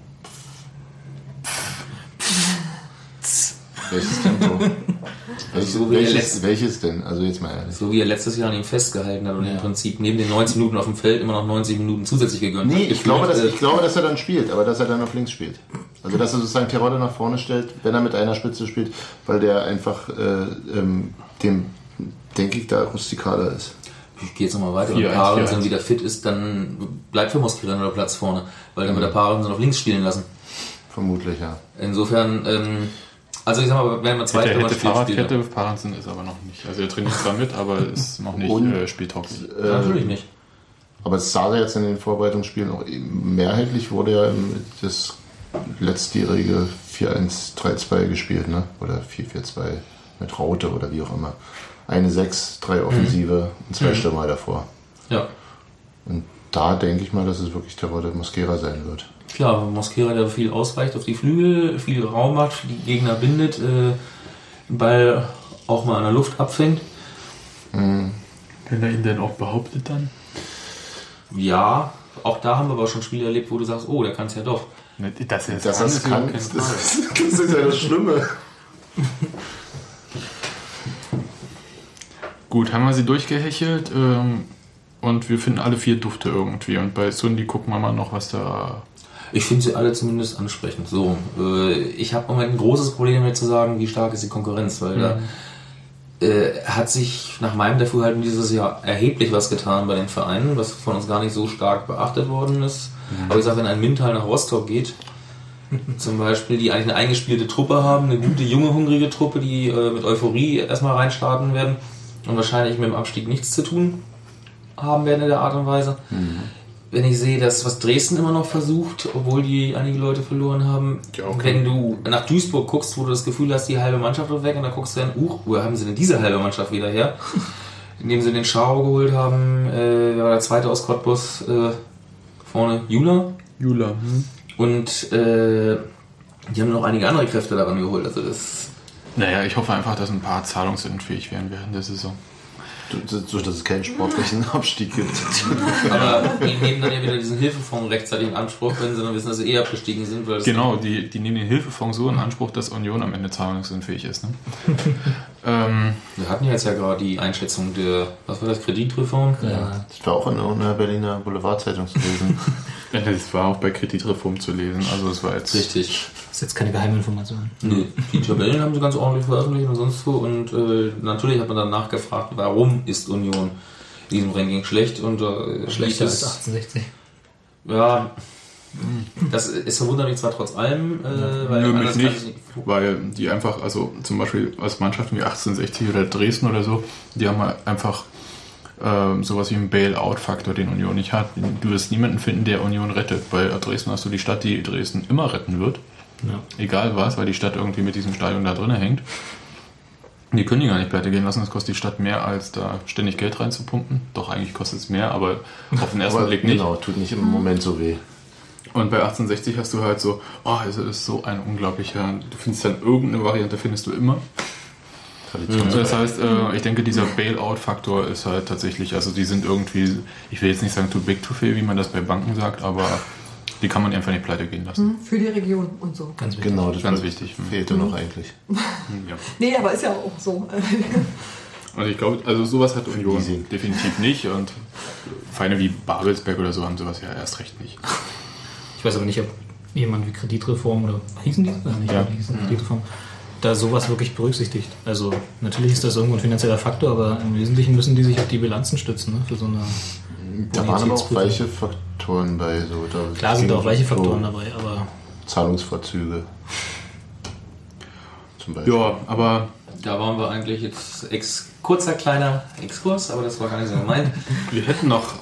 Welches Tempo? welches, So welches, welches denn? Also jetzt mal ehrlich. So wie er letztes Jahr an ihm festgehalten hat und im Prinzip neben den 90 Minuten auf dem Feld immer noch 90 Minuten zusätzlich gegönnt Nee, hat. ich glaube, dass, ich glaube, dass er dann spielt, aber dass er dann auf links spielt. Also dass er sozusagen Terodde nach vorne stellt, wenn er mit einer Spitze spielt, weil der einfach äh, ähm, dem, denke ich, da rustikaler ist. Ich gehe jetzt nochmal weiter. Wenn dann eins. wieder fit ist, dann bleibt für Moskera nur der Platz vorne, weil dann wird der Paaren auf links spielen lassen. Vermutlich, ja. Insofern, ähm, also ich sag mal, wenn man zwei Hätte, hätte er. Fahrradkette, Parensen ist aber noch nicht. Also er trainiert zwar mit, aber ist noch nicht Und- äh, spieltauglich. Ja, Natürlich nicht. Aber es sah jetzt in den Vorbereitungsspielen auch mehrheitlich wurde ja das letztjährige 4-1-3-2 gespielt, ne? Oder 4-4-2 mit Raute oder wie auch immer. Eine 6, drei Offensive und zwei Stürmer davor. Ja. Und da denke ich mal, dass es wirklich Terodde Mosquera sein wird. Klar, Mosquera, der viel ausweicht auf die Flügel, viel Raum hat, die Gegner bindet, äh, den Ball auch mal an der Luft abfängt. Wenn er ihn denn auch behauptet dann? Ja, auch da haben wir aber schon Spiele erlebt, wo du sagst, oh, der kann es ja doch. Er Dass kann, er es ist das, das ist ja das Schlimme. Gut, haben wir sie durchgehechelt ähm, und wir finden alle vier Dufte irgendwie. Und bei Sundi gucken wir mal noch, was da. Ich finde sie alle zumindest ansprechend. So, äh, ich habe im Moment ein großes Problem damit zu sagen, wie stark ist die Konkurrenz, weil da äh, hat sich nach meinem Dafürhalten dieses Jahr erheblich was getan bei den Vereinen, was von uns gar nicht so stark beachtet worden ist. Aber ich sage, wenn ein Mintal nach Rostock geht, zum Beispiel, die eigentlich eine eingespielte Truppe haben, eine gute, junge, hungrige Truppe, die äh, mit Euphorie erstmal reinstarten werden und wahrscheinlich mit dem Abstieg nichts zu tun haben werden in der Art und Weise. Wenn ich sehe, dass was Dresden immer noch versucht, obwohl die einige Leute verloren haben, Ja, okay. wenn du nach Duisburg guckst, wo du das Gefühl hast, die halbe Mannschaft ist weg und dann guckst du dann, uh, wo haben sie denn diese halbe Mannschaft wieder her? Indem sie den Schau geholt haben, äh, wer war der zweite aus Cottbus, äh, vorne Jula Jula. und äh, die haben noch einige andere Kräfte daran geholt. Also das Naja, ich hoffe einfach, dass ein paar zahlungsunfähig werden während der Saison. So, dass es keinen sportlichen Abstieg gibt. Aber die nehmen dann ja wieder diesen Hilfefonds rechtzeitig in Anspruch, wenn sie dann wissen, dass sie eh abgestiegen sind. Genau, die, die nehmen den Hilfefonds so in Anspruch, dass Union am Ende zahlungsunfähig ist. Ne? ähm, Wir hatten ja jetzt ja gerade die Einschätzung der, was war das, Kreditreform? Ja, Das war auch in einer Berliner Boulevardzeitung zu lesen. das war auch bei Kreditreform zu lesen. Also es war jetzt Richtig. ist jetzt keine Geheiminformation. Nö, die Tabellen haben sie ganz ordentlich veröffentlicht und sonst wo. Und äh, natürlich hat man dann nachgefragt, warum ist Union in diesem Ranking schlecht und äh, Schlechter als es- 1860. Ja, das ist verwundert mich zwar trotz allem, äh, weil Nö, mich nicht, ich nicht- weil die einfach, also zum Beispiel als Mannschaften wie 1860 oder Dresden oder so, die haben halt einfach ähm, sowas wie einen Bail-out-Faktor, den Union nicht hat. Du wirst niemanden finden, der Union rettet. Bei Dresden hast du die Stadt, die Dresden immer retten wird. Ja. Egal was, weil die Stadt irgendwie mit diesem Stadion da drin hängt. Die können die gar nicht pleite gehen lassen, das kostet die Stadt mehr, als da ständig Geld reinzupumpen. Doch, eigentlich kostet es mehr, aber auf den ersten Aber Blick nicht. genau, tut nicht im Moment so weh. Und bei 1860 hast du halt so, oh, es ist so ein unglaublicher, du findest dann irgendeine Variante, findest du immer. Tradition. Also das heißt, äh, ich denke, dieser Bailout-Faktor ist halt tatsächlich, also die sind irgendwie, ich will jetzt nicht sagen too big to fail, wie man das bei Banken sagt, aber die kann man einfach nicht pleite gehen lassen. Für die Region und so. Ganz wichtig. Genau, das Ganz wichtig. Fehlte noch eigentlich. Ja. Nee, aber ist ja auch so. Und ich glaube, also sowas hat Union definitiv nicht und Vereine wie Babelsberg oder so haben sowas ja erst recht nicht. Ich weiß aber nicht, ob jemand wie Kreditreform oder hießen die? Ja, nicht, Ja. die hießen Kreditreform. Da sowas wirklich berücksichtigt. Also natürlich ist das irgendwo ein finanzieller Faktor, aber im Wesentlichen müssen die sich auf die Bilanzen stützen, ne? Für so eine Da waren aber auch weiche Faktoren bei. So, da Klar sind ging auch weiche so Faktoren dabei, aber Zahlungsvorzüge. Zum Beispiel. Ja, aber Da waren wir eigentlich jetzt ex kurzer kleiner Exkurs, aber das war gar nicht so gemeint. wir hätten noch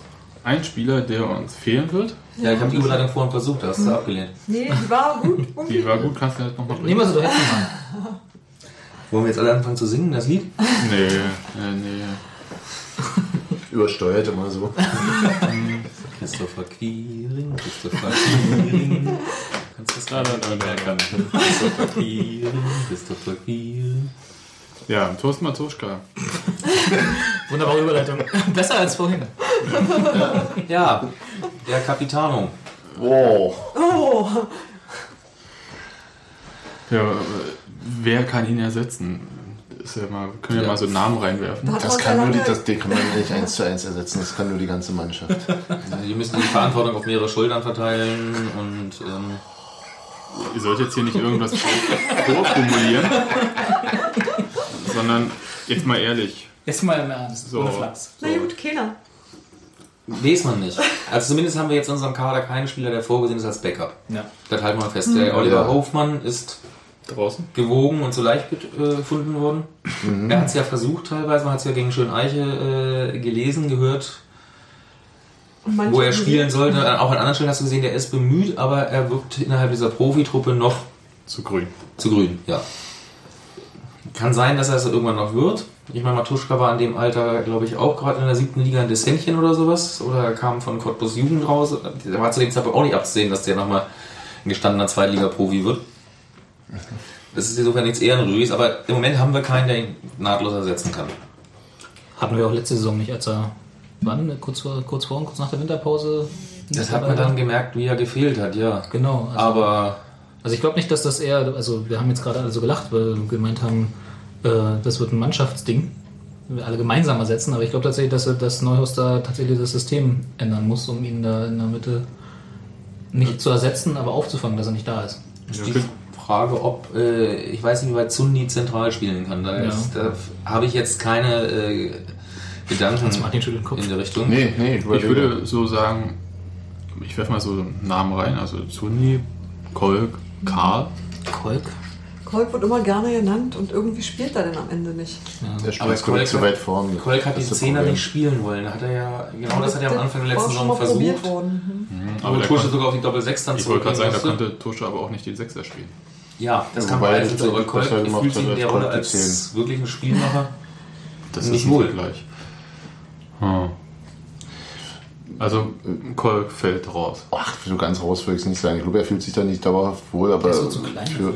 einen Spieler, der uns fehlen wird. Ja, ich habe die Überleitung vorhin versucht, da hast du abgelehnt. Nee, die war gut. Die war gut, kannst du das nochmal nehmen wir sie doch jetzt mal. Wollen wir jetzt alle anfangen zu singen, das Lied? Nee, nee, nee. Übersteuert immer so. Christopher Quiring, Christopher Quiring. Kannst du das Da, da, da, da. Christopher Quiring, Christopher Quiring. Ja, Toast Matuschka. Wunderbare Überleitung. Besser als vorhin. Ja, der Capitano. Wow. Oh, Ja, wer kann ihn ersetzen? Ist ja mal, können wir Ja. mal so Namen reinwerfen. Das man kann nur die, das, die kann man nicht eins zu eins ersetzen, das kann nur die ganze Mannschaft. Die müssen die Verantwortung auf mehrere Schultern verteilen und ähm, Ihr sollt jetzt hier nicht irgendwas vorformulieren, sondern jetzt mal ehrlich. Jetzt mal im Ernst. So. Ohne Flachs. Na gut, keiner. Weiß man nicht. Also zumindest haben wir jetzt in unserem Kader keinen Spieler, der vorgesehen ist als Backup. Ja. Das halten wir fest. Der Oliver Ja. Hofmann ist Draußen? gewogen und so leicht äh, gefunden worden. Er hat es ja versucht teilweise, man hat es ja gegen Schöneiche äh, gelesen, gehört, wo er spielen sollte. Auch an anderen Stellen hast du gesehen, der ist bemüht, aber er wirkt innerhalb dieser Profitruppe noch Zu grün. zu grün. Ja. Kann sein, dass er es irgendwann noch wird. Ich meine, Matuschka war in dem Alter, glaube ich, auch gerade in der siebten Liga ein Dessentchen oder sowas. Oder kam von Cottbus Jugend raus. Der war zu dem Zeitpunkt auch nicht abzusehen, dass der nochmal ein gestandener Zweitliga-Profi wird. Das ist insofern nichts Ehrenrühriges, aber im Moment haben wir keinen, der ihn nahtlos ersetzen kann. Hatten wir auch letzte Saison nicht, als er. Wann? Kurz vor, kurz vor und kurz nach der Winterpause? Das hat man dann gemerkt, wie er gefehlt hat, ja. Genau. Also, Aber also ich glaube nicht, dass das eher. Also wir haben jetzt gerade alle so gelacht, weil wir gemeint haben, das wird ein Mannschaftsding. Wir alle gemeinsam ersetzen, aber ich glaube tatsächlich, dass, er- dass Neuhaus da tatsächlich das System ändern muss, um ihn da in der Mitte nicht zu ersetzen, aber aufzufangen, dass er nicht da ist. Ja, die okay. Frage, ob, äh, ich weiß nicht, wie weit Zundi zentral spielen kann. Da, Ja. da habe ich jetzt keine äh, Gedanken in der Richtung. Nee, nee, Ich überlege. würde so sagen, ich werfe mal so Namen rein, also Zuni, Kolk, Karl. Kolk. Kolk wird immer gerne genannt und irgendwie spielt er denn am Ende nicht. Der spielt Kolk- zu weit vorn. Kolk hat die Zehner nicht spielen wollen. Hat er ja, genau das hat er am Anfang der letzten Saison versucht. worden. Mhm. Aber Tusche sogar auf die Doppel 6 dann ich wollte gerade sagen, da konnte Tusche aber auch nicht den Sechser spielen. Ja, das Ja, kann man also, Kolk besser gemacht fühlt sich in der als Rolle Kolk als wirklichen Spielmacher. Das Nicht ist ein wohl. Vergleich. Hm. Also Kolk fällt raus. Ach, so ganz raus würde ich es nicht sagen. Ich glaube, er fühlt sich da nicht dauerhaft wohl, aber. Der ist so zu klein für,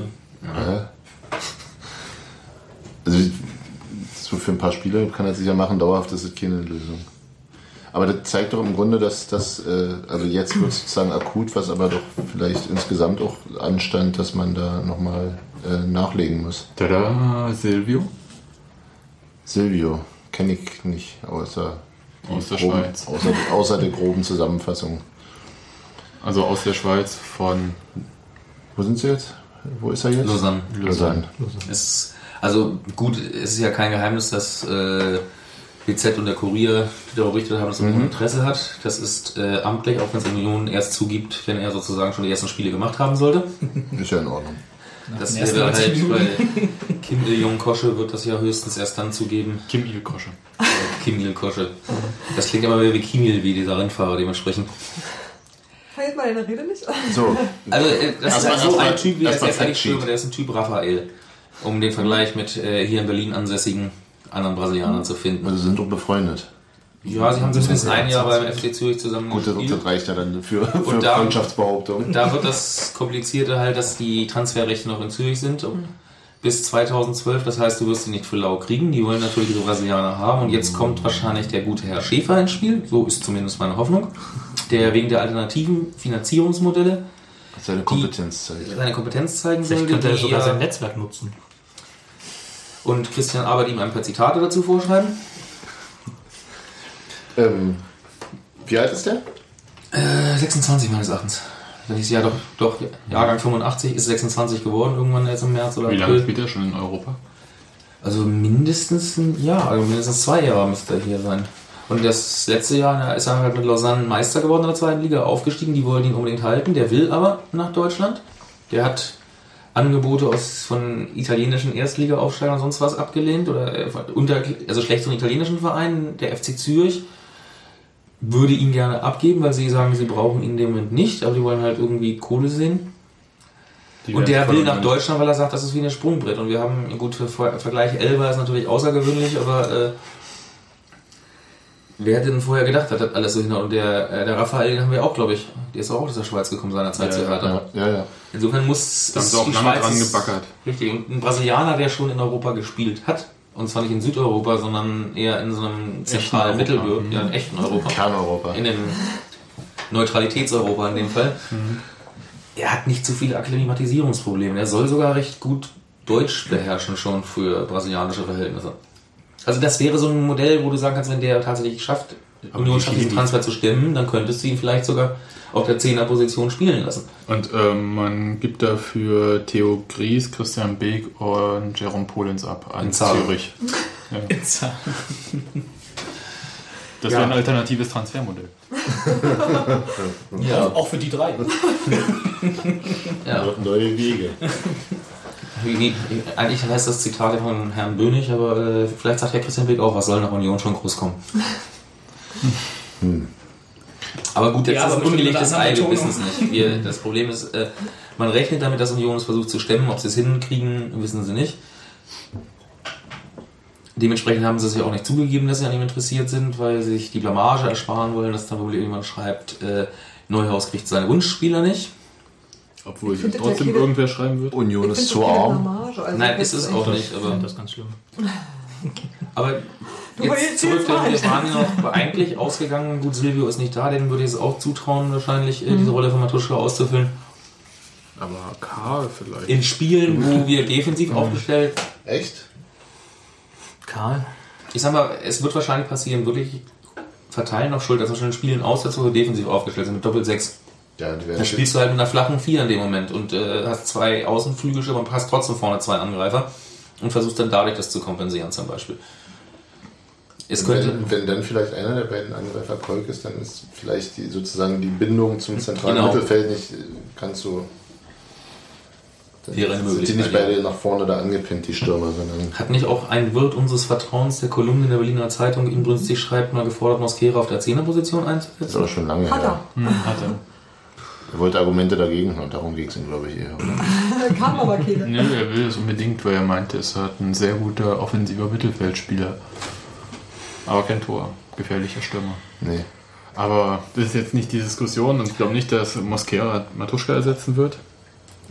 Also, so für ein paar Spiele kann er sich ja machen, dauerhaft ist es keine Lösung. Aber das zeigt doch im Grunde, dass das, äh, also jetzt wird es sozusagen akut, was aber doch vielleicht insgesamt auch anstand, dass man da nochmal äh, nachlegen muss. Tada, Silvio Silvio, kenne ich nicht, außer, aus der groben- Schweiz. Außer, außer der groben Zusammenfassung. Also aus der Schweiz von Wo sind sie jetzt? Wo ist er jetzt? Lausanne. Lausanne. Es, also gut, es ist ja kein Geheimnis, dass äh, BZ und der Kurier, die darüber berichtet haben, dass er Mhm. Interesse hat. Das ist äh, amtlich, auch wenn es Union erst zugibt, wenn er sozusagen schon die ersten Spiele gemacht haben sollte. Ist ja in Ordnung. Das wäre 90 halt bei Kim Il-jung Kosche wird das ja höchstens erst dann zugeben. Kim Il-Kosche. Äh, Kim Il Kosche. Das klingt immer wieder wie Kimil, wie dieser Rennfahrer dementsprechend. Feiert mal deine Rede nicht? So, Also äh, das ist Erstmal- halt so ein Typ, wie ist erstmal jetzt eigentlich der ist ein Typ Raphael. Um den Vergleich mit äh, hier in Berlin ansässigen anderen Brasilianern zu finden. also sind doch befreundet. Ja, sie haben zumindest ein Jahr beim FC Zürich zusammen Gut, das, gespielt. das reicht ja dann für, für da- Freundschaftsbehauptungen. Da wird das Komplizierte halt, dass die Transferrechte noch in Zürich sind. Bis 2012, das heißt, du wirst sie nicht für lau kriegen. Die wollen natürlich ihre Brasilianer haben. Und jetzt kommt wahrscheinlich der gute Herr Schäfer ins Spiel. So ist zumindest meine Hoffnung. Der wegen der alternativen Finanzierungsmodelle Seine Kompetenz zeigt. seine Kompetenz zeigen Vielleicht sollte. könnte er die sogar sein Netzwerk nutzen. und Christian Arbeit ihm ein paar Zitate dazu vorschreiben. Ähm, wie alt ist der? Äh, 26 meines Erachtens. Wenn ich ja doch, doch, Jahrgang 85 ist 26 geworden, irgendwann jetzt im März oder Wie lange spielt er schon in Europa? Also mindestens ein Jahr, also mindestens zwei Jahre müsste er hier sein. Und das letzte Jahr ist er halt mit Lausanne Meister geworden in der zweiten Liga, aufgestiegen, die wollten ihn unbedingt halten. Der will aber nach Deutschland. Der hat Angebote aus, von italienischen Erstliga-Aufsteigern und sonst was abgelehnt oder äh, unter, also schlechteren italienischen Vereinen, der FC Zürich würde ihn gerne abgeben, weil sie sagen, sie brauchen ihn in dem Moment nicht, aber die wollen halt irgendwie Kohle sehen. Die Und der will nach Deutschland, weil er sagt, das ist wie ein Sprungbrett. Und wir haben, gut, für Vergleich Elba ist natürlich außergewöhnlich, aber äh, wer hätte denn vorher gedacht, dass das alles so hinhaut? Und der, äh, der Raphael, den haben wir auch, glaube ich, der ist auch aus der Schweiz gekommen seinerzeit Ja, zu Hertha. Ja, ja, ja. Insofern muss Da haben ist sie auch die lange Schweiz dran gebackert. Richtig, und ein Brasilianer, der schon in Europa gespielt hat, und zwar nicht in Südeuropa, sondern eher in so einem zentralen. Mittelgebirge, ja, in echten Europa. Kerneuropa. In dem Neutralitätseuropa in dem Fall. Er hat nicht so viele Akklimatisierungsprobleme. Er soll sogar recht gut Deutsch beherrschen schon für brasilianische Verhältnisse. Also das wäre so ein Modell, wo du sagen kannst, wenn der tatsächlich schafft, Aber Union schafft diesen Transfer zu stemmen, dann könntest du ihn vielleicht sogar auf der 10er-Position spielen lassen. Und ähm, man gibt dafür Theo Gries, Christian Beek und Jerome Polens ab an In. Zürich. Ja. Das wäre ein alternatives Transfermodell. Ja, Auch für die drei. ja. Neue Wege. Wie- wie- Eigentlich heißt das Zitat von Herrn Bönig, aber äh, vielleicht sagt Herr Christian Beck auch, was soll nach Union schon groß kommen. Aber gut, jetzt Ja, ist aber ein ungelegtes Ei, wir wissen es nicht. Wir, das Problem ist, äh, man rechnet damit, dass Union es versucht zu stemmen. Ob sie es hinkriegen, wissen sie nicht. Dementsprechend haben sie es ja auch nicht zugegeben, dass sie an ihm interessiert sind, weil sie sich die Blamage ersparen wollen, dass dann wohl jemand schreibt, äh, Neuhaus kriegt seine Wunschspieler nicht. Obwohl Ich finde, trotzdem Kede- irgendwer schreiben wird. Union ist zu arm. Also Nein, ist es auch nicht. Ich Aber das ganz schlimm. Aber Du jetzt zurück, jetzt denn wir waren ja noch eigentlich ausgegangen. Gut, Silvio ist nicht da, den würde ich es auch zutrauen, wahrscheinlich äh, Mhm. diese Rolle von Matuschka auszufüllen. Aber Karl vielleicht. In Spielen, wo wir defensiv aufgestellt, Echt? Karl? ich sag mal, es wird wahrscheinlich passieren, wirklich verteilen auf Schuld, dass wir schon in Spielen auswärts, wo wir defensiv aufgestellt sind, mit Doppel-6. Ja, Dann spielst du halt mit einer flachen Vier in dem Moment und äh, hast zwei Außenflügelstürmer und hast trotzdem vorne zwei Angreifer und versuchst dann dadurch das zu kompensieren zum Beispiel. Es könnte, wenn, wenn dann vielleicht einer der beiden Angreifer Kolk ist, dann ist vielleicht die, sozusagen die Bindung zum zentralen Genau. Mittelfeld nicht äh, ganz so. Wäre sind die nicht beide nach vorne da angepinnt, die Stürmer, sondern. Hat nicht auch ein Wirt unseres Vertrauens der Kolumne in der Berliner Zeitung inbrünstig schreibt, mal gefordert, Mosquera auf der Zehnerposition Das ist einzusetzen? aber schon lange Hat her. er. Hm, hat er. Er wollte Argumente dagegen hören, darum ging es ihm, glaube ich, eher. Oder? Kam aber keine. Nö, er will es unbedingt, weil er meinte, es hat ein sehr guter offensiver Mittelfeldspieler. Aber kein Tor. Gefährlicher Stürmer. Nee. Aber das ist jetzt nicht die Diskussion und ich glaube nicht, dass Mosquera Matuschka ersetzen wird.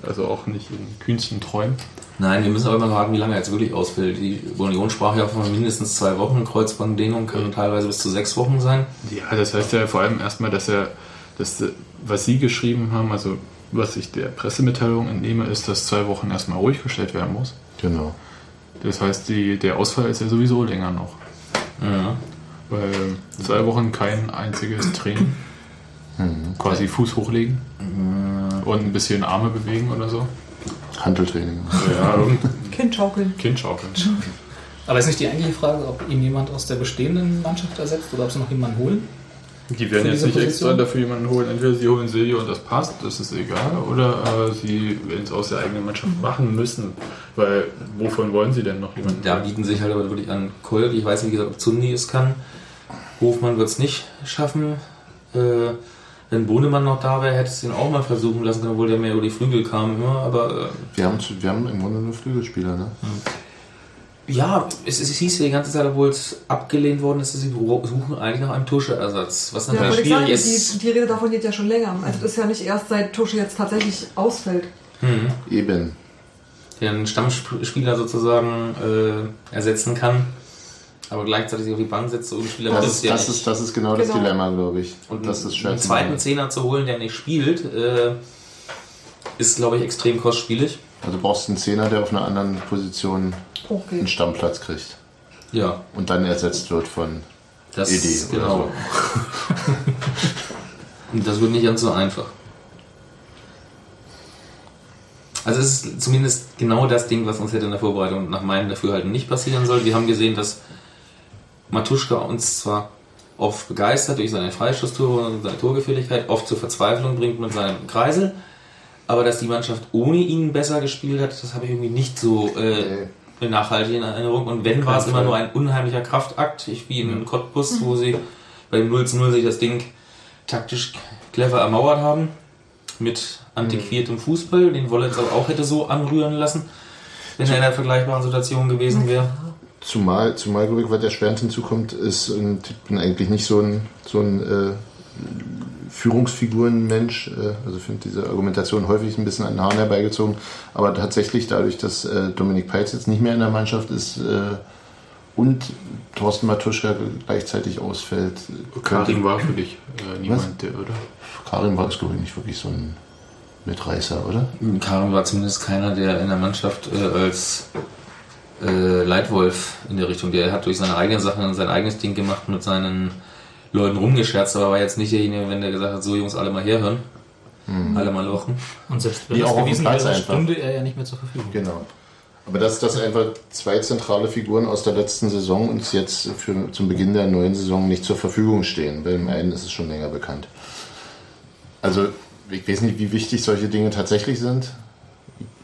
Also auch nicht in kühnsten Träumen. Nein, wir müssen aber immer fragen, wie lange er jetzt wirklich ausfällt. Die Union sprach ja von mindestens zwei Wochen. Kreuzbanddehnung kann teilweise bis zu sechs Wochen sein. Ja, das heißt ja vor allem erstmal, dass er, dass, was Sie geschrieben haben, also was ich der Pressemitteilung entnehme, ist, dass zwei Wochen erstmal ruhig gestellt werden muss. Genau. Das heißt, die, der Ausfall ist ja sowieso länger noch. Ja. Weil zwei Wochen kein einziges Training. Quasi Fuß hochlegen und ein bisschen Arme bewegen oder so. Handeltraining. Ja, irgend Kind schaukeln. Kind schaukeln. Aber ist nicht die eigentliche Frage, ob ihn jemand aus der bestehenden Mannschaft ersetzt oder ob sie noch jemanden holen? Die werden jetzt nicht Position? extra dafür jemanden holen. Entweder sie holen Silvio und das passt, das ist egal, oder äh, sie werden es aus der eigenen Mannschaft machen müssen. Weil wovon wollen sie denn noch jemanden? Da bieten sich halt aber wirklich an Kolk. Ich weiß nicht, wie gesagt, ob Zundi es kann. Hofmann wird es nicht schaffen. Äh, wenn Bohnemann noch da wäre, hätte es ihn auch mal versuchen lassen können, obwohl der mehr über die Flügel kam immer. Aber Wir haben, zu- wir haben im Grunde nur Flügelspieler, ne? äh, ja, es, es hieß ja die ganze Zeit, obwohl es abgelehnt worden ist, dass sie suchen eigentlich nach einem Tuscheersatz. Was Ja, natürlich wollte ich sagen, schwierig ist. die, die Rede davon geht ja schon länger. Also das ist ja nicht erst seit Tusche jetzt tatsächlich ausfällt. Mhm. Eben. der einen Stammspieler sozusagen äh, ersetzen kann, aber gleichzeitig sich auf die Bank setzt, so ein Spieler Das, ist, ja das, nicht. ist, das ist genau, das Genau. Dilemma, glaube ich. Und das ist schwer einen zweiten. Zehner zu holen, der nicht spielt, äh, ist, glaube ich, extrem kostspielig. Also brauchst du einen Zehner, der auf einer anderen Position Okay. einen Stammplatz kriegt Ja, und dann ersetzt wird von das Idee oder genau. Und das wird nicht ganz so einfach. Also es ist zumindest genau das Ding, was uns hätte in der Vorbereitung nach meinem Dafürhalten nicht passieren soll. Wir haben gesehen, dass Matuschka uns zwar oft begeistert durch seine Freistoßtore und seine Torgefährlichkeit, oft zur Verzweiflung bringt mit seinem Kreisel, aber dass die Mannschaft ohne ihn besser gespielt hat, das habe ich irgendwie nicht so äh, nachhaltig in Erinnerung. Und wenn, war es immer nur ein unheimlicher Kraftakt, ich, wie in Cottbus, wo sie bei dem 0 zu 0 sich das Ding taktisch clever ermauert haben, mit antiquiertem Fußball, den Wollitz aber auch hätte so anrühren lassen, wenn er in einer vergleichbaren Situation gewesen wäre. Zumal, zumal glaube ich, was erschwerend hinzukommt, ist, und ich bin eigentlich nicht so ein, so ein äh, Führungsfigurenmensch, äh, also finde diese Argumentation häufig ein bisschen an den Haaren herbeigezogen, aber tatsächlich dadurch, dass äh, Dominik Peitz jetzt nicht mehr in der Mannschaft ist äh, und Thorsten Matuschka gleichzeitig ausfällt, Karim war für dich äh, niemand, der, oder? Karim war es, glaube ich, nicht wirklich so ein Mitreißer, oder? Karim war zumindest keiner, der in der Mannschaft äh, als äh, Leitwolf in der Richtung, der hat durch seine eigenen Sachen sein eigenes Ding gemacht, mit seinen Leuten rumgescherzt, aber war jetzt nicht derjenige, wenn der gesagt hat, so Jungs, alle mal herhören, alle mal lochen. Und selbst wenn Wie das auch gewesen wäre, einfach. stünde er ja nicht mehr zur Verfügung. Genau. Aber dass das einfach zwei zentrale Figuren aus der letzten Saison uns jetzt für, zum Beginn der neuen Saison nicht zur Verfügung stehen. Bei dem einen ist es schon länger bekannt. Also, ich weiß nicht, wie wichtig solche Dinge tatsächlich sind.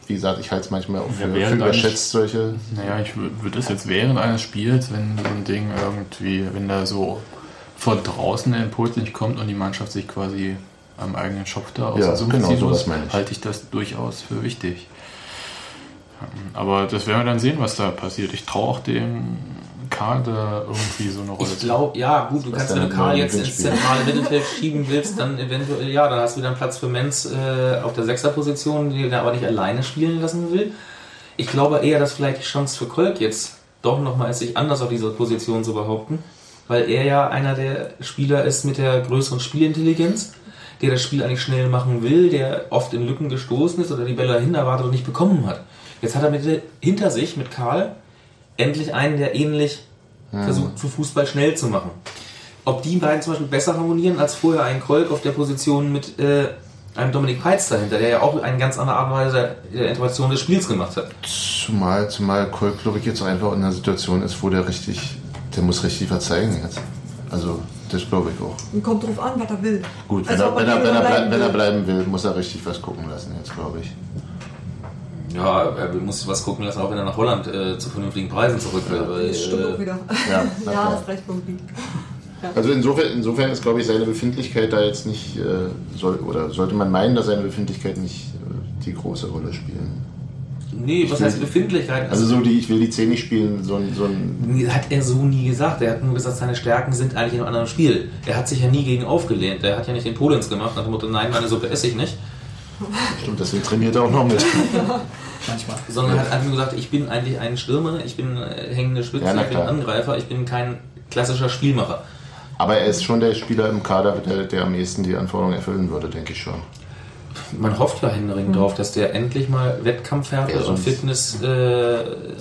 Wie gesagt, ich halte es manchmal auch für, Ja, für überschätzt, solche. Naja, ich würde es jetzt während eines Spiels, wenn so ein Ding irgendwie, wenn da so von draußen der Impuls nicht kommt und die Mannschaft sich quasi am eigenen Schopf da aus Ja, genau, sowas meine ich. halte ich das durchaus für wichtig. Aber das werden wir dann sehen, was da passiert. Ich traue auch dem Kader irgendwie so eine Rolle Ich glaube, ja, gut, du Was kannst, wenn du Karl jetzt ins zentrale Mittelfeld schieben willst, dann eventuell, ja, dann hast du wieder einen Platz für Menz äh, auf der Sechserposition, den er aber nicht alleine spielen lassen will. Ich glaube eher, dass vielleicht die Chance für Kolk jetzt doch nochmal ist, sich anders auf dieser Position zu behaupten, weil er ja einer der Spieler ist mit der größeren Spielintelligenz, der das Spiel eigentlich schnell machen will, der oft in Lücken gestoßen ist oder die Bälle dahin erwartet und nicht bekommen hat. Jetzt hat er mit, hinter sich mit Karl endlich einen, der ähnlich versucht, für Fußball schnell zu machen. Ob die beiden zum Beispiel besser harmonieren als vorher ein Kolk auf der Position mit äh, einem Dominik Peitz dahinter, der ja auch eine ganz andere Art und Weise der, der Interpretation des Spiels gemacht hat. Zumal, zumal Kolk, glaube ich, jetzt einfach in einer Situation ist, wo der richtig, der muss richtig was zeigen jetzt. Also, das glaube ich auch. Und kommt drauf an, was er will. Gut, wenn, Also, er, ob wenn, er, wenn, er, bleiben bleib, wenn er will. bleiben will, muss er richtig was gucken lassen jetzt, glaube ich. Ja, er muss was gucken lassen, auch wenn er nach Holland äh, zu vernünftigen Preisen zurück will. Weil, Das stimmt auch äh, wieder. Ja, Ja, hast recht, Bobby. Also insofern, insofern ist, glaube ich, seine Befindlichkeit da jetzt nicht, äh, soll, oder sollte man meinen, dass seine Befindlichkeit nicht äh, die große Rolle spielen. Nee, was heißt Befindlichkeit? Also so die, ich will die 10 nicht spielen, so ein, so ein hat er so nie gesagt. Er hat nur gesagt, seine Stärken sind eigentlich in einem anderen Spiel. Er hat sich ja nie gegen aufgelehnt. Er hat ja nicht den Polenz gemacht, nach dem Motto, nein, meine Suppe esse ich nicht. stimmt, deswegen trainiert er auch noch mit. Manchmal. Sondern er hat einfach nur gesagt, ich bin eigentlich ein Stürmer, ich bin äh, hängende Spitze, Ja, ich bin. Angreifer, ich bin kein klassischer Spielmacher. Aber er ist schon der Spieler im Kader, der, der am ehesten die Anforderungen erfüllen würde, denke ich schon. Man hofft ja händeringend drauf, dass der endlich mal wettkampffertig Ja, und Fitness äh,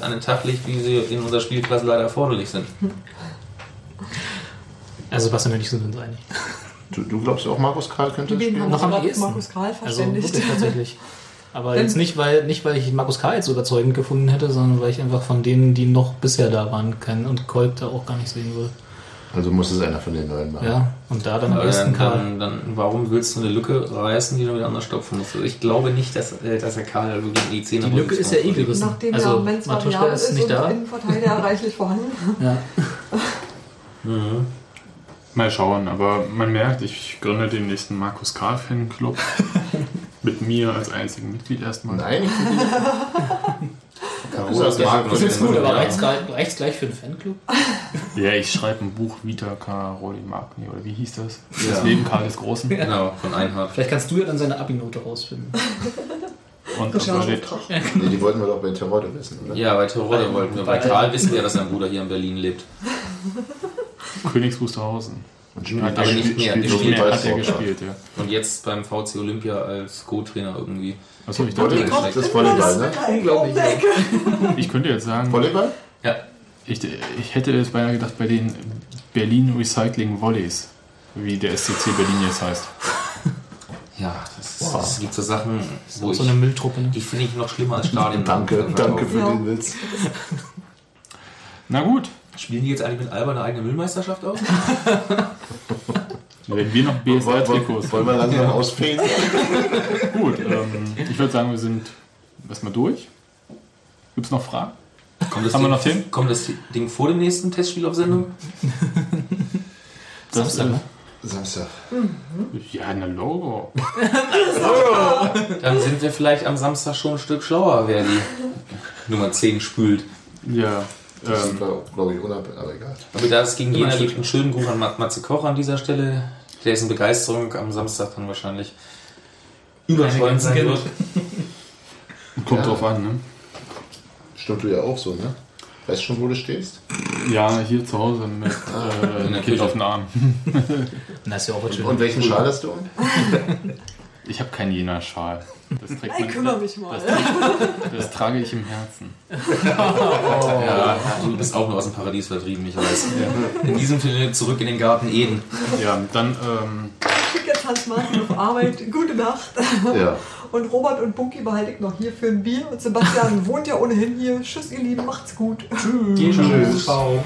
an den Tag legt, wie sie in unserer Spielklasse leider erforderlich sind. Also Sebastian und ich sind uns einig. Du, du glaubst auch, Markus Karl könnte Wen spielen? haben Noch am ehesten. Markus Karl Also verständigt? wirklich tatsächlich. Aber Denn- jetzt nicht weil, nicht, weil ich Markus K. jetzt so überzeugend gefunden hätte, sondern weil ich einfach von denen, die noch bisher da waren, keinen und Kolb da auch gar nicht sehen will. Also muss es einer von den neuen machen. Ja, und da dann am besten dann, Karl. dann, dann, warum willst du eine Lücke reißen, die du wieder anders stopfen musst? Also ich glaube nicht, dass, äh, dass der Karl wirklich in die Zehner Die Lücke ist ja eh gerissen. Nachdem also ja Menz Matuschka variabel ist ist nicht und da. Innenverteidiger reichlich vorhanden. Ja. Mal schauen, aber man merkt, ich gründe den nächsten Markus Karl Fanclub. Mit mir als einzigen Mitglied erstmal. Nein, Carola Das ist Mark das ist gut, aber Ja. reicht's gleich, reicht's gleich für einen Fanclub? Ja, ich schreibe ein Buch Vita Caroli Magni, oder wie hieß das? Ja. Das Leben Karl des Großen. Genau, von Einhard. Vielleicht kannst du ja dann seine Abi-Note rausfinden. Und das war steht, nee, die wollten wir doch bei Terodde wissen, oder? Ja, bei Tirol wollten wir. Bei Karl wissen wir, dass sein Bruder hier in Berlin lebt. Königs Wusterhausen. Und Hat aber er nicht mehr. Er so spielt hat er gespielt, ja. Und jetzt beim VC Olympia als Co-Trainer irgendwie. Achso, ich Volleyball, dachte, das ist Volleyball, ne? Unglaublich. ich könnte jetzt sagen, Volleyball? Ja, ich, ich hätte jetzt beinahe gedacht bei den Berlin Recycling Volleys, wie der SCC Berlin jetzt heißt. ja, das, ist, es gibt so Sachen, wo ich, so eine Mülltruppe. Ne? die finde ich noch schlimmer als Stadien. Danke, danke für Ja. den Witz. Na gut, Spielen die jetzt eigentlich mit Alba eine eigene Müllmeisterschaft aus? wenn wir noch BSR-Trikots Wollen wir langsam ausfällen? Gut, ähm, ich würde sagen, wir sind erstmal durch. Gibt es noch Fragen? Kommt das Haben wir Ding, noch Themen? Kommt das Ding vor dem nächsten Testspiel auf Sendung? Das, Samstag, ne? Samstag. Ja, eine Logo. Dann sind wir vielleicht am Samstag schon ein Stück schlauer, wer die Nummer 10 spült. Ja, Das ähm, ist, glaube ich, unabhängig, aber egal. Aber da es gegen Jena gibt, einen schönen Gruß an Ma- Matze Koch an dieser Stelle. Der ist in Begeisterung am Samstag dann wahrscheinlich überschäumend sein wird. kommt Ja. drauf an, ne? Stimmt du ja auch so, ne? Weißt du schon, wo du stehst? Ja, hier zu Hause mit äh, In einem Kind Küche. auf den Arm. Ist schön. Und welchen Schal hast du um? Ich habe keinen Jena-Schal. Das, trägt Ich man- kümmere mich mal. das trage ich im Herzen. Ja, du bist auch nur aus dem Paradies vertrieben, ich weiß. In diesem Sinne zurück in den Garten Eden. Ja, dann ähm, jetzt Hans-Martin auf Arbeit. Gute Nacht. Ja. Und Robert und Bunky behalte ich noch hier für ein Bier. Und Sebastian wohnt ja ohnehin hier. Tschüss, ihr Lieben. Macht's gut. Tschüss. Ciao.